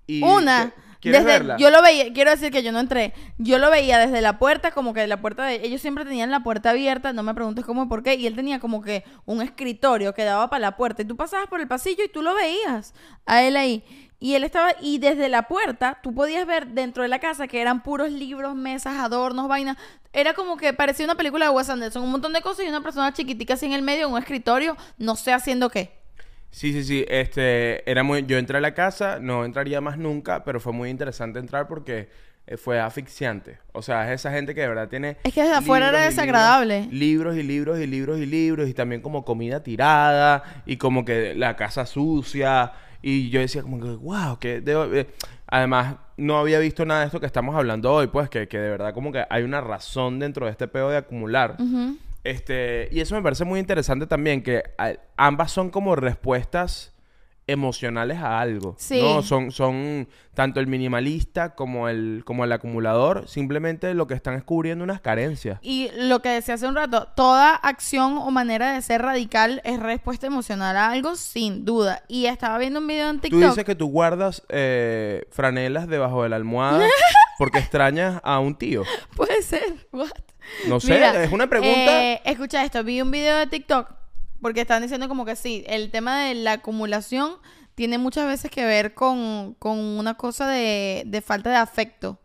Y Una. ¿qué- ¿Quieres desde- verla? Yo lo veía, quiero decir que yo no entré. Yo lo veía desde la puerta, como que la puerta de. Ellos siempre tenían la puerta abierta, no me preguntes cómo y por qué. Y él tenía como que un escritorio que daba para la puerta. Y tú pasabas por el pasillo y tú lo veías a él ahí. Y él estaba. Y desde la puerta, tú podías ver dentro de la casa que eran puros libros, mesas, adornos, vainas. Era como que parecía una película de Wes Anderson. Un montón de cosas y una persona chiquitica así en el medio, en un escritorio, no sé haciendo qué. Sí, sí, sí. Este, era muy... Yo entré a la casa, no entraría más nunca, pero fue muy interesante entrar porque eh, fue asfixiante. O sea, es esa gente que de verdad tiene... Es que desde afuera era desagradable. Libros, libros y libros y libros y libros y también como comida tirada y como que la casa sucia. Y yo decía como que, wow, que... debo- eh". Además, no había visto nada de esto que estamos hablando hoy, pues que, que de verdad como que hay una razón dentro de este pedo de acumular. Este, y eso me parece muy interesante también, que ambas son como respuestas emocionales a algo. Sí. ¿no? Son, son tanto el minimalista como el, como el acumulador, simplemente lo que están es cubriendo unas carencias. Y lo que decía hace un rato, toda acción o manera de ser radical es respuesta emocional a algo, sin duda. Y estaba viendo un video en Tú TikTok. dices que tú guardas eh, franelas debajo de la almohada *laughs* porque extrañas a un tío. Puede ser. What? No sé, Mira, es una pregunta. eh, escucha esto, vi un video de TikTok porque están diciendo como que sí, el tema de la acumulación tiene muchas veces que ver con, con una cosa de, de falta de afecto,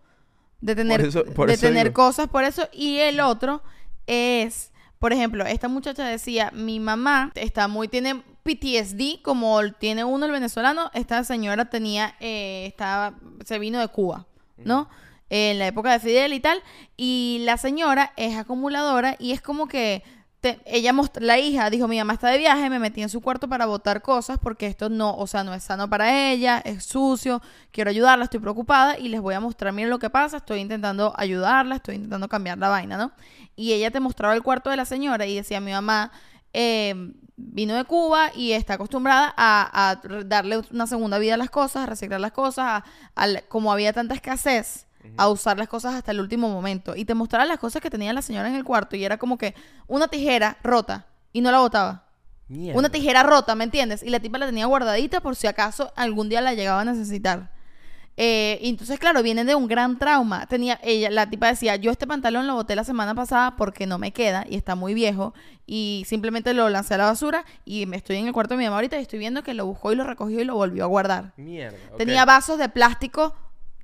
de tener, eso- por de tener digo. cosas por eso. Y el otro es, por ejemplo, esta muchacha decía, mi mamá está muy, tiene PTSD como tiene uno el venezolano, esta señora tenía, eh, estaba, se vino de Cuba, ¿no? En la época de Fidel y tal, y la señora es acumuladora y es como que te- ella la hija dijo, mi mamá está de viaje, me metí en su cuarto para botar cosas porque esto no, o sea, no es sano para ella, es sucio, quiero ayudarla, estoy preocupada y les voy a mostrar, miren lo que pasa, estoy intentando ayudarla, estoy intentando cambiar la vaina, ¿no? Y ella te mostraba el cuarto de la señora y decía, mi mamá eh, vino de Cuba y está acostumbrada a, darle una segunda vida a las cosas, a reciclar las cosas, a- como había tanta escasez, a usar las cosas hasta el último momento. Y te mostraba las cosas que tenía la señora en el cuarto y era como que una tijera rota y no la botaba. Mierda. Una tijera rota, ¿me entiendes? Y la tipa la tenía guardadita por si acaso algún día la llegaba a necesitar. Eh, y entonces, claro, viene de un gran trauma. Tenía, ella, la tipa decía, yo este pantalón lo boté la semana pasada porque no me queda y está muy viejo. Y simplemente lo lancé a la basura y me estoy en el cuarto de mi mamá ahorita y estoy viendo que lo buscó y lo recogió y lo volvió a guardar. Mierda. Tenía vasos de plástico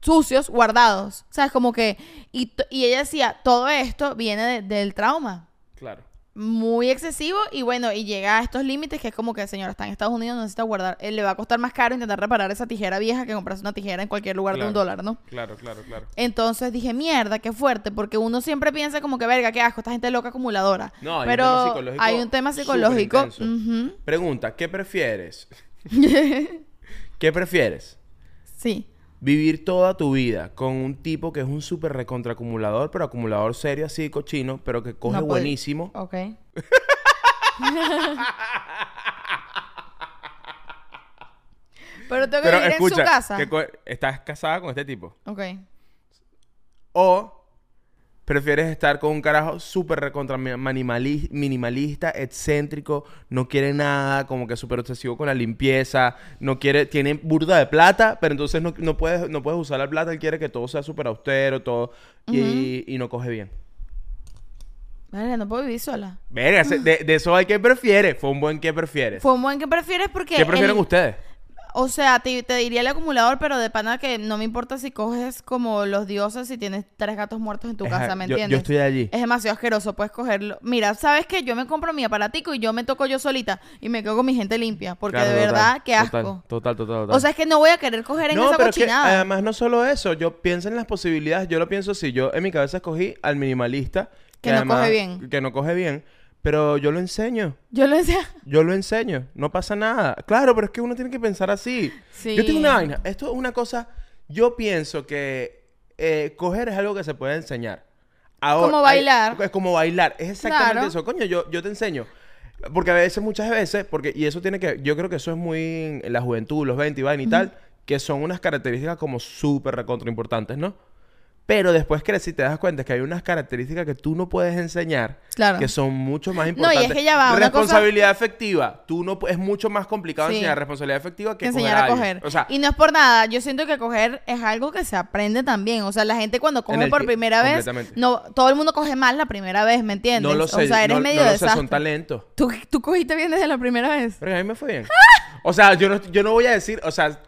sucios guardados. ¿Sabes? Como que... Y, y ella decía, todo esto viene de- del trauma Claro. muy excesivo y bueno, y llega a estos límites que es como que, señora, está en Estados Unidos, no necesita guardar, eh, le va a costar más caro intentar reparar esa tijera vieja que comprarse una tijera en cualquier lugar de un dólar, ¿no? Claro, claro, claro. Entonces dije, mierda, qué fuerte, porque uno siempre piensa como que, verga, qué asco, esta gente loca acumuladora. No, hay un Pero tema psicológico hay un tema psicológico. Pregunta, ¿qué prefieres? *laughs* ¿Qué prefieres? Sí. Vivir toda tu vida con un tipo que es un súper recontraacumulador, pero acumulador serio así, cochino, pero que coge No puede- buenísimo. Ok. *laughs* Pero tengo que Pero vivir escucha, en su casa. que co- estás casada con este tipo. Ok. O prefieres estar con un carajo súper recontra minimali- minimalista, excéntrico, no quiere nada, como que súper obsesivo con la limpieza, no quiere, tiene burda de plata, pero entonces no, no puedes, no puedes usar la plata, él quiere que todo sea súper austero, todo, y, y no coge bien. Verga, no puedo vivir sola. Verga, de, de eso hay que prefieres. Fue un buen que prefieres. Fue un buen que prefieres porque... ¿Qué prefieren el- ustedes? O sea, te, te diría el acumulador, pero de pana que no me importa si coges como los dioses si tienes tres gatos muertos en tu Ajá, casa, ¿me yo- yo entiendes? estoy allí. Es demasiado asqueroso, puedes cogerlo. Mira, ¿sabes qué? Yo me compro mi aparatico y yo me toco yo solita y me quedo con mi gente limpia, porque Claro, de total, verdad, qué asco. Total, total, total. O sea, es que no voy a querer coger en no, esa pero que además no solo eso, yo pienso en las posibilidades, yo lo pienso así, yo en mi cabeza escogí al minimalista Que no coge bien. que no coge bien, pero yo lo enseño, Yo lo decía. *laughs* yo lo enseño, no pasa nada. Claro, pero es que uno tiene que pensar así. Sí. Yo tengo una vaina, esto es una cosa, yo pienso que eh, coger es algo que se puede enseñar. Ahora, Como hay- bailar. es como bailar, es exactamente Claro. eso. Coño, yo, yo te enseño. Porque a veces, muchas veces, porque, y eso tiene que, yo creo que eso es muy en la juventud, los 20 y vaina y tal, que son unas características como súper recontra importantes, ¿no? Pero después creces y te das cuenta que hay unas características que tú no puedes enseñar Claro. que son mucho más y es importantes. que ya va, Responsabilidad efectiva. Tú no, es mucho más complicado Sí. enseñar responsabilidad efectiva que, que enseñar a coger. O sea, y no es por nada, yo siento que coger es algo que se aprende también. O sea, la gente cuando coge por primera vez, no, todo el mundo coge mal la primera vez, ¿me entiendes? no lo sé. O sea, eres no, medio no lo sé, son talentos. ¿Tú, tú cogiste bien desde la primera vez. Pero a mí me fue bien. *laughs* O sea, yo no, yo no voy a decir, o sea,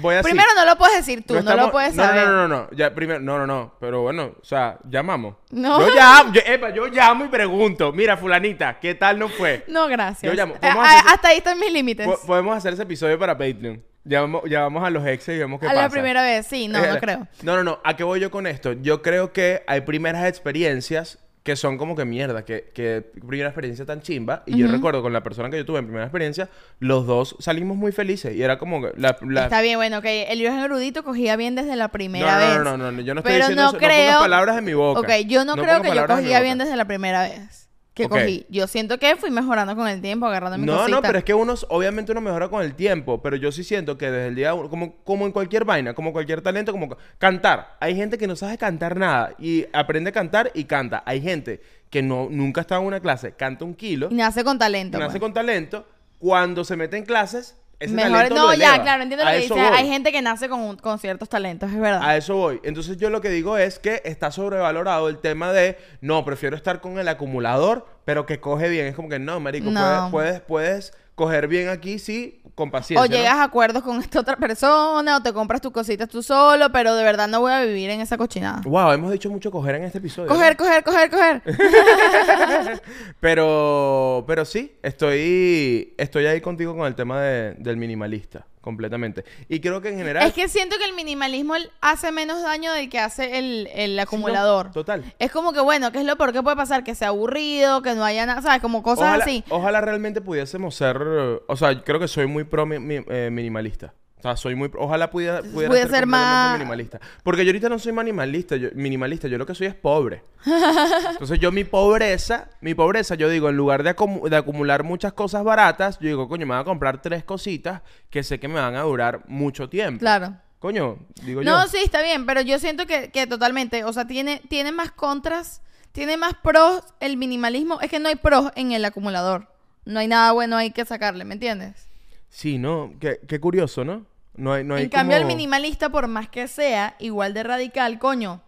voy a decir... Primero no lo puedes decir tú, no, estamos- lo puedes no, saber. No, no, no, no, ya primero, no, no, no, pero bueno, o sea, llamamos. No. Yo llamo, yo, epa, yo llamo y pregunto, mira, fulanita, ¿qué tal no fue? No, gracias. Yo llamo. Ah, hacer- hasta ahí están mis límites. Po- podemos hacer ese episodio para Patreon. Llamamos, llamamos a los exes y vemos qué a pasa. la primera vez, sí, no, no *laughs* creo. No, no, no. ¿A qué voy yo con esto? Yo creo que hay primeras experiencias que son como que mierda, que, que primera experiencia tan chimba. Y yo recuerdo con la persona que yo tuve en primera experiencia, los dos salimos muy felices. Y era como que la... la- Está bien, bueno, que el viejo erudito cogía bien desde la primera no, vez. no, no, no, no, yo no estoy Pero diciendo no eso. creo... No pongas palabras en mi boca. Ok, yo no, creo que yo cogía bien desde la primera vez que cogí. Yo siento que fui mejorando con el tiempo, agarrando mi No, cosita. no, pero es que uno, obviamente uno mejora con el tiempo, pero yo sí siento que desde el día uno, como, como en cualquier vaina, como cualquier talento, como cantar. Hay gente que no sabe cantar nada y aprende a cantar y canta. Hay gente que no, nunca estado en una clase, canta un kilo, Y nace con talento. nace pues. con talento, cuando se mete en clases, ese Mejor, no, ya, claro, entiendo lo A que dices. Hay gente que nace con, un- con ciertos talentos, es verdad. A eso voy. Entonces yo lo que digo es que está sobrevalorado el tema de, no, prefiero estar con el acumulador, pero que coge bien. Es como que, no, marico, No. Puedes, puedes, puedes coger bien aquí, sí, con paciencia. o ¿no? llegas a acuerdos con esta otra persona, o te compras tus cositas tú solo, pero de verdad no voy a vivir en esa cochinada. Wow, hemos dicho mucho coger en este episodio. ¿no? Coger, coger, coger, coger. *laughs* Pero, pero sí, estoy, estoy ahí contigo con el tema de- del minimalista, completamente. Y creo que en general... Es que siento que el minimalismo hace menos daño del que hace el, el acumulador. total. Es como que, bueno, ¿qué es lo peor que puede pasar? Que sea aburrido, que no haya nada, ¿sabes? Como cosas ojalá, así. ojalá realmente pudiésemos ser... O sea, creo que soy muy pro mi- mi- eh, minimalista. O sea, soy muy... Ojalá pudiera, pudiera ser, ser más- minimalista. Porque yo ahorita no soy minimalista. Yo, minimalista. Yo lo que soy es pobre. *laughs* Entonces yo mi pobreza... Mi pobreza, yo digo, en lugar de, acumu- de acumular muchas cosas baratas, yo digo, coño, me voy a comprar tres cositas que sé que me van a durar mucho tiempo. Claro. Coño, digo yo. No, sí, está bien, pero yo siento que, que totalmente, o sea, tiene, tiene más contras, tiene más pros el minimalismo. Es que no hay pros en el acumulador. no hay nada bueno ahí que sacarle, ¿me entiendes? Sí, ¿no? Qué, qué curioso, ¿no? No hay, no hay en cambio, el minimalista, por más que sea igual de radical, coño,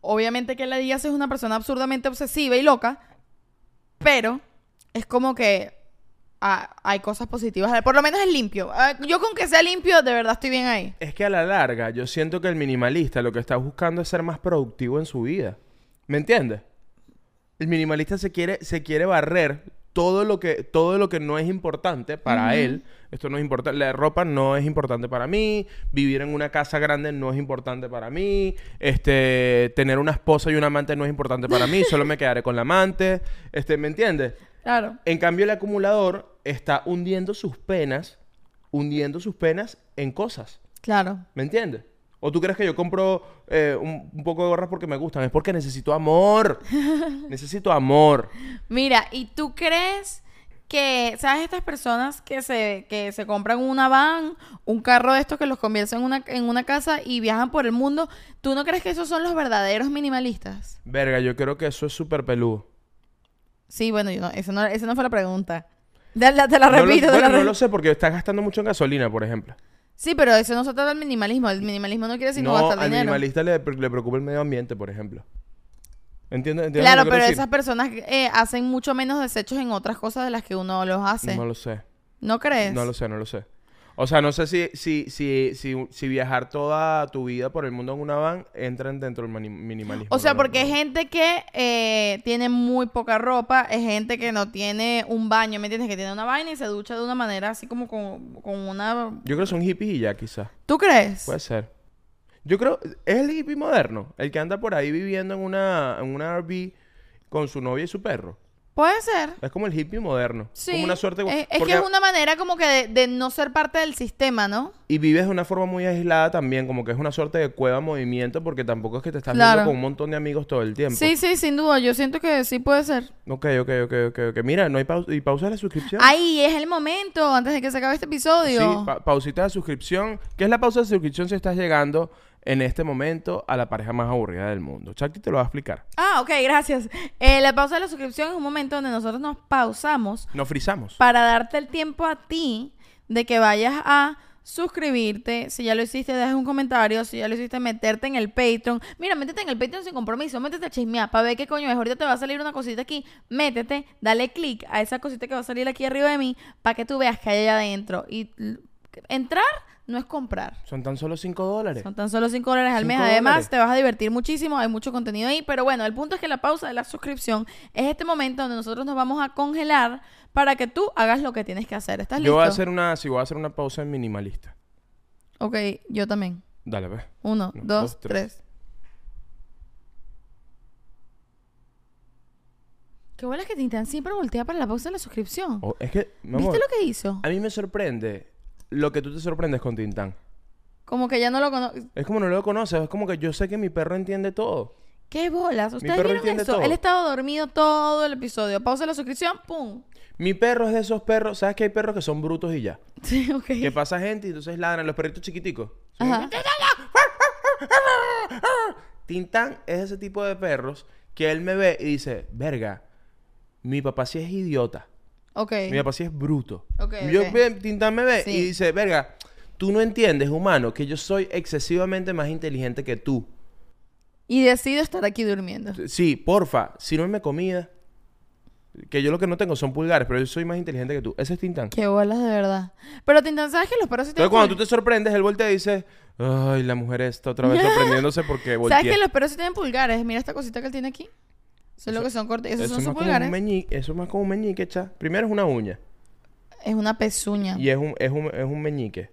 obviamente que le digas es una persona absurdamente obsesiva y loca, pero es como que ah, hay cosas positivas. Por lo menos es limpio. Ah, yo con que sea limpio, de verdad estoy bien ahí. Es que a la larga, yo siento que el minimalista lo que está buscando es ser más productivo en su vida. ¿Me entiendes? El minimalista se quiere, se quiere barrer todo lo que, todo lo que no es importante para él. Esto no es importante. La ropa no es importante para mí. Vivir en una casa grande no es importante para mí. Este, tener una esposa y un amante no es importante para mí. Solo me quedaré con la amante. Este, ¿me entiendes? Claro. En cambio, el acumulador está hundiendo sus penas, hundiendo sus penas en cosas. Claro. ¿Me entiendes? ¿O tú crees que yo compro eh, un, un poco de gorras porque me gustan? Es porque necesito amor. *laughs* necesito amor. Mira, ¿y tú crees que, sabes, estas personas que se, que se compran una van, un carro de estos que los convierten en una, en una casa y viajan por el mundo, ¿tú no crees que esos son los verdaderos minimalistas? Verga, yo creo que eso es súper peludo. Sí, bueno, yo no, esa no, esa no fue la pregunta. Te la, te la No lo- repito, te bueno, la no repito. lo sé porque estás gastando mucho en gasolina, por ejemplo. Sí, pero eso no se trata del minimalismo. El minimalismo no quiere decir no, no, gastar al dinero. minimalista le, le preocupa el medio ambiente, por ejemplo. ¿Entiendes? ¿Entiendes Claro, pero esas personas eh, hacen mucho menos desechos en otras cosas de las que uno los hace. ¿No, No lo sé. crees? No lo sé, no lo sé. O sea, no sé si, si, si, si, si viajar toda tu vida por el mundo en una van entra dentro del minimalismo. O sea, porque no. gente que eh, tiene muy poca ropa, es gente que no tiene un baño, ¿me entiendes? Que tiene una vaina y se ducha de una manera así como con, con una... Yo creo que son hippies y ya, quizás. ¿Tú crees? Puede ser. Yo creo, es el hippie moderno, el que anda por ahí viviendo en una, en una RV con su novia y su perro. Puede ser. Es como el hippie moderno. Sí. Como una suerte. Es, es porque- que es una manera como que de, de no ser parte del sistema, ¿no? Y vives de una forma muy aislada también, como que es una suerte de cueva movimiento, porque tampoco es que te estás Claro. viendo con un montón de amigos todo el tiempo. Sí, sí, sin duda. Yo siento que sí puede ser. Ok, ok, ok, ok, ok. Mira, no hay pausa. ¿Y pausa de la suscripción? Ahí es el momento, antes de que se acabe este episodio. Sí, pa- pausita de suscripción. ¿Qué es la pausa de suscripción si estás llegando en este momento a la pareja más aburrida del mundo? Chakti te lo va a explicar. Ah, ok, gracias. Eh, la pausa de la suscripción es un momento donde nosotros nos pausamos Nos frizamos. para darte el tiempo a ti de que vayas a suscribirte. Si ya lo hiciste, dejas un comentario. Si ya lo hiciste, meterte en el Patreon. Mira, métete en el Patreon sin compromiso. Métete a chismear para ver qué coño es. Ahorita te va a salir una cosita aquí. Métete, dale click a esa cosita que va a salir aquí arriba de mí para que tú veas que hay allá adentro. Y entrar no es comprar. Son tan solo 5 dólares. Son tan solo 5 dólares al mes. Además, dólares. te vas a divertir muchísimo. Hay mucho contenido ahí. Pero bueno, el punto es que la pausa de la suscripción es este momento donde nosotros nos vamos a congelar para que tú hagas lo que tienes que hacer. ¿Estás Yo listo? voy a hacer una, si voy a hacer una pausa en minimalista. Ok, yo también. Dale, ve. Uno, Uno, dos, dos, tres. tres. Qué bola que Tintán siempre voltea para la pausa de la suscripción. Oh, es que, amor, ¿Viste lo que hizo? a mí me sorprende lo que tú te sorprendes con Tintán. Como que ya no lo conoce. Es como no lo conoces, es como que yo sé que mi perro entiende todo. ¿Qué bolas? ¿Ustedes vieron eso? todo. Él estaba dormido todo el episodio. Pausa la suscripción, ¡pum! Mi perro es de esos perros, ¿sabes que hay perros que son brutos y ya? Sí, ok. Que pasa gente y entonces ladran los perritos chiquiticos. Ajá. Tintán es ese tipo de perros que él me ve y dice, verga, mi papá sí es idiota. Ok. Mi papá sí es bruto. Ok, Yo ok. ve- Tintán me ve Sí. y dice, verga, tú no entiendes, humano, que yo soy excesivamente más inteligente que tú. Y decido estar aquí durmiendo. Sí, porfa, sírveme comida. Que yo lo que no tengo son pulgares, pero yo soy más inteligente que tú. Ese es Tintán. Qué bolas de verdad. Pero Tintán, ¿sabes que los perros sí Entonces cuando tú te sorprendes, él voltea y dice, ay, la mujer está otra vez *laughs* sorprendiéndose porque volteé. ¿Sabes que los perros sí tienen pulgares? Mira esta cosita que él tiene aquí. Eso es lo que son cortes. Esos Eso son es sus pulgares. meñique, eso es más como un meñique, cha. Primero es una uña Es una pezuña. y es un, es un, es un meñique.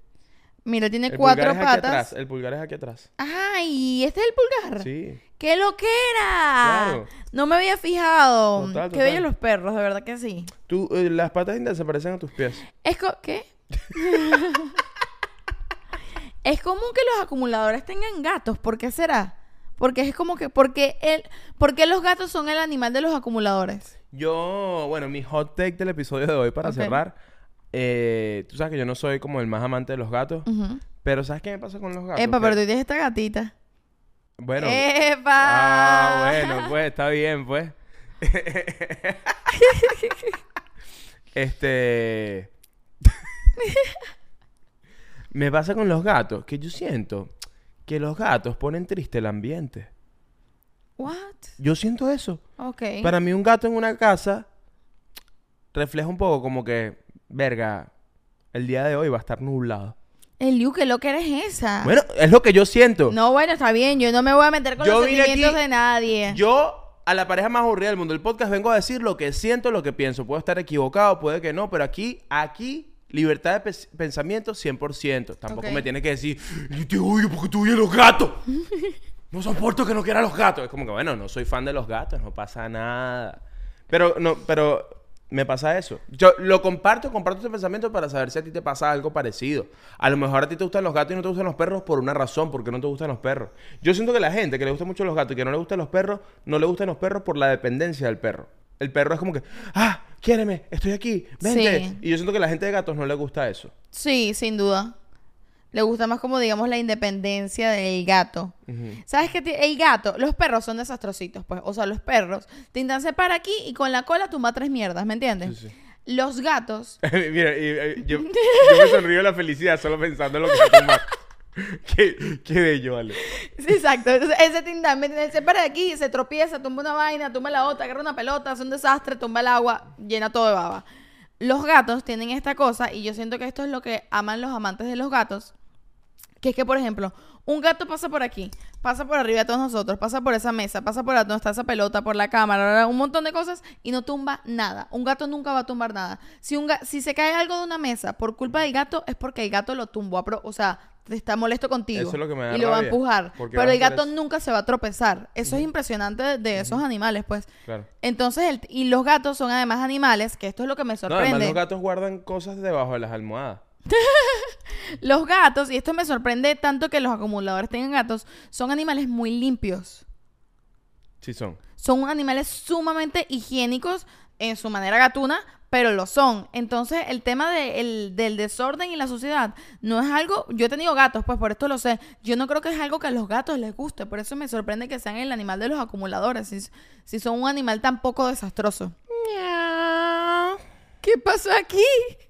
Mira, tiene El cuatro pulgar es aquí atrás, patas. el pulgar es aquí atrás. ¡Ay! ¿Este es el pulgar? Sí. ¡Qué loquera! Claro. No me había fijado. Total, Qué total. bellos los perros, de verdad que sí. Tú, eh, las patas indias se parecen a tus pies. Es co- ¿Qué? *laughs* es común que los acumuladores tengan gatos. ¿Por qué será? Porque es como que... Porque el, ¿Por qué los gatos son el animal de los acumuladores? Yo, bueno, mi hot take del episodio de hoy para cerrar. eh, tú sabes que yo no soy como el más amante de los gatos. Pero ¿sabes qué me pasa con los gatos? Epa, pero tú tienes esta gatita. Bueno. ¡Epa! Ah, bueno, pues está bien, pues. *laughs* Este. *laughs* Me pasa con los gatos, que yo siento que los gatos ponen triste el ambiente. What? Yo siento eso. Ok. Para mí un gato en una casa refleja un poco como que, verga, el día de hoy va a estar nublado. El Liu, ¿qué lo que eres esa? Bueno, es lo que yo siento. No, bueno, está bien. Yo no me voy a meter con Yo los sentimientos aquí- de nadie. Yo, a la pareja más aburrida del mundo del podcast, vengo a decir lo que siento, lo que pienso. Puedo estar equivocado, puede que no, pero aquí, aquí, libertad de pensamiento 100%. Tampoco me tienes que decir, yo te odio porque tú oyes los gatos. *laughs* No soporto que no quiera los gatos. Es como que, bueno, no soy fan de los gatos, no pasa nada. Pero, no, pero me pasa eso. Yo lo comparto, comparto ese pensamiento para saber si a ti te pasa algo parecido. A lo mejor a ti te gustan los gatos y no te gustan los perros por una razón, porque no te gustan los perros. Yo siento que la gente que le gustan mucho los gatos y que no le gustan los perros, no le gustan los perros por la dependencia del perro. El perro es como que, ah, quiéreme, estoy aquí, vente. Sí. Y yo siento que a la gente de gatos no le gusta eso. Sí, sin duda. Le gusta más como, digamos, la independencia del gato. ¿Sabes qué? El gato, los perros son desastrositos, pues. O sea, los perros te intentan separar aquí y con la cola tumba tres mierdas, ¿me entiendes? Sí, sí. Los gatos, *laughs* Mira, y, eh, yo, *laughs* yo me sonrío de la felicidad solo pensando en lo que se. *laughs* qué, qué bello, vale. Sí, exacto. Entonces, ese tindán, ¿me entiendes? Se para de aquí, se tropieza, tumba una vaina, tumba la otra, agarra una pelota, hace un desastre, tumba el agua, llena todo de baba. Los gatos tienen esta cosa, y yo siento que esto es lo que aman los amantes de los gatos, que es que, por ejemplo, un gato pasa por aquí, pasa por arriba de todos nosotros, pasa por esa mesa, pasa por donde está esa pelota, por la cámara, un montón de cosas y no tumba nada. Un gato nunca va a tumbar nada. Si, un si se cae algo de una mesa por culpa del gato, es porque el gato lo tumbó. o sea, está molesto contigo. Eso es lo que me da Y lo va a empujar. Pero el gato nunca se va a tropezar. Eso es impresionante de, de esos animales, pues. Claro. Entonces, el- y los gatos son además animales, que esto es lo que me No, sorprende. además los gatos guardan cosas debajo de las almohadas. *laughs* Los gatos, y esto me sorprende tanto que los acumuladores tengan gatos, son animales muy limpios. Sí son. Son animales sumamente higiénicos en su manera gatuna, pero lo son. Entonces, el tema de- el- del desorden y la suciedad no es algo. Yo he tenido gatos, pues por esto lo sé. Yo no creo que es algo que a los gatos les guste. Por eso me sorprende que sean el animal de los acumuladores, si, si son un animal tan poco desastroso. ¿Qué pasó aquí?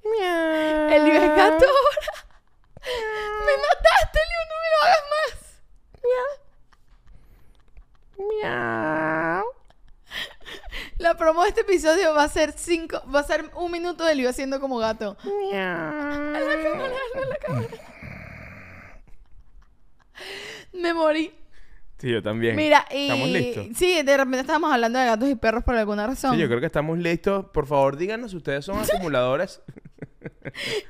El Liu es gato ahora. Me mataste, Liu, no me lo hagas más. La promo de este episodio va a ser cinco, va a ser un minuto de Liu haciendo como gato. A la cámara, a la cámara. Me morí. Sí, yo también. Mira, y... ¿Estamos listos? Sí, de repente estábamos hablando de gatos y perros por alguna razón. Sí, yo creo que estamos listos. Por favor, díganos si ustedes son *laughs* acumuladores.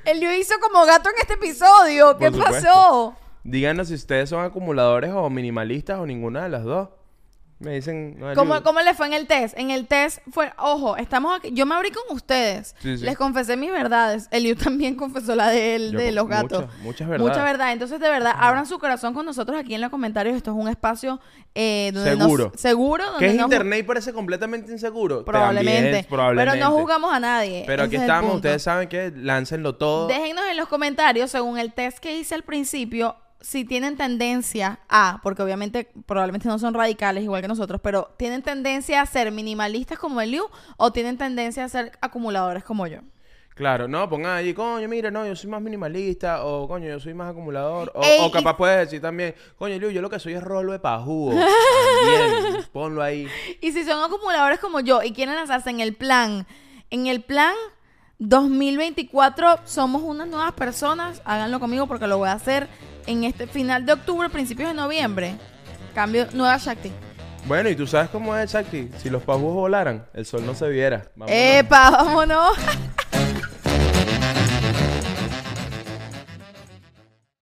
El Liu hizo como gato en este episodio. ¿Qué Por supuesto. pasó? díganos si ustedes son acumuladores o minimalistas o ninguna de las dos. Me dicen... no, ¿Cómo. ¿Cómo le fue en el test? En el test fue, ojo, estamos aquí, yo me abrí con ustedes, Sí, sí. les confesé mis verdades, Eliu *laughs* también confesó la de él, Yo de los gatos. muchas- muchas verdades. Mucha verdad, entonces de verdad, abran su corazón con nosotros aquí en los comentarios, esto es un espacio eh, donde nos- Seguro. seguro, donde ¿Qué es nos- internet y parece completamente inseguro? Probablemente, También, probablemente. pero no jugamos a nadie. Pero aquí estamos, ustedes saben que láncenlo todo. Déjennos en los comentarios, según el test que hice al principio, si tienen tendencia a, porque obviamente probablemente no son radicales igual que nosotros, pero tienen tendencia a ser minimalistas como el Liu o tienen tendencia a ser acumuladores como yo. Claro, no, pongan allí, coño, mira, no, yo soy más minimalista, o coño, yo soy más acumulador, o, Ey, o y- capaz puedes decir también, coño, Liu, yo lo que soy es rolo de pajugo. *laughs* También, ponlo ahí. Y si son acumuladores como yo y quieren lanzarse en el plan, en el plan 2024 somos unas nuevas personas, háganlo conmigo porque lo voy a hacer en este final de octubre, principios de noviembre. Cambio nueva Shakti. Bueno, y tú sabes cómo es, Shakti, si los pajugos volaran, el sol no se viera. Vámonos. ¡Epa! ¡Vámonos! *laughs*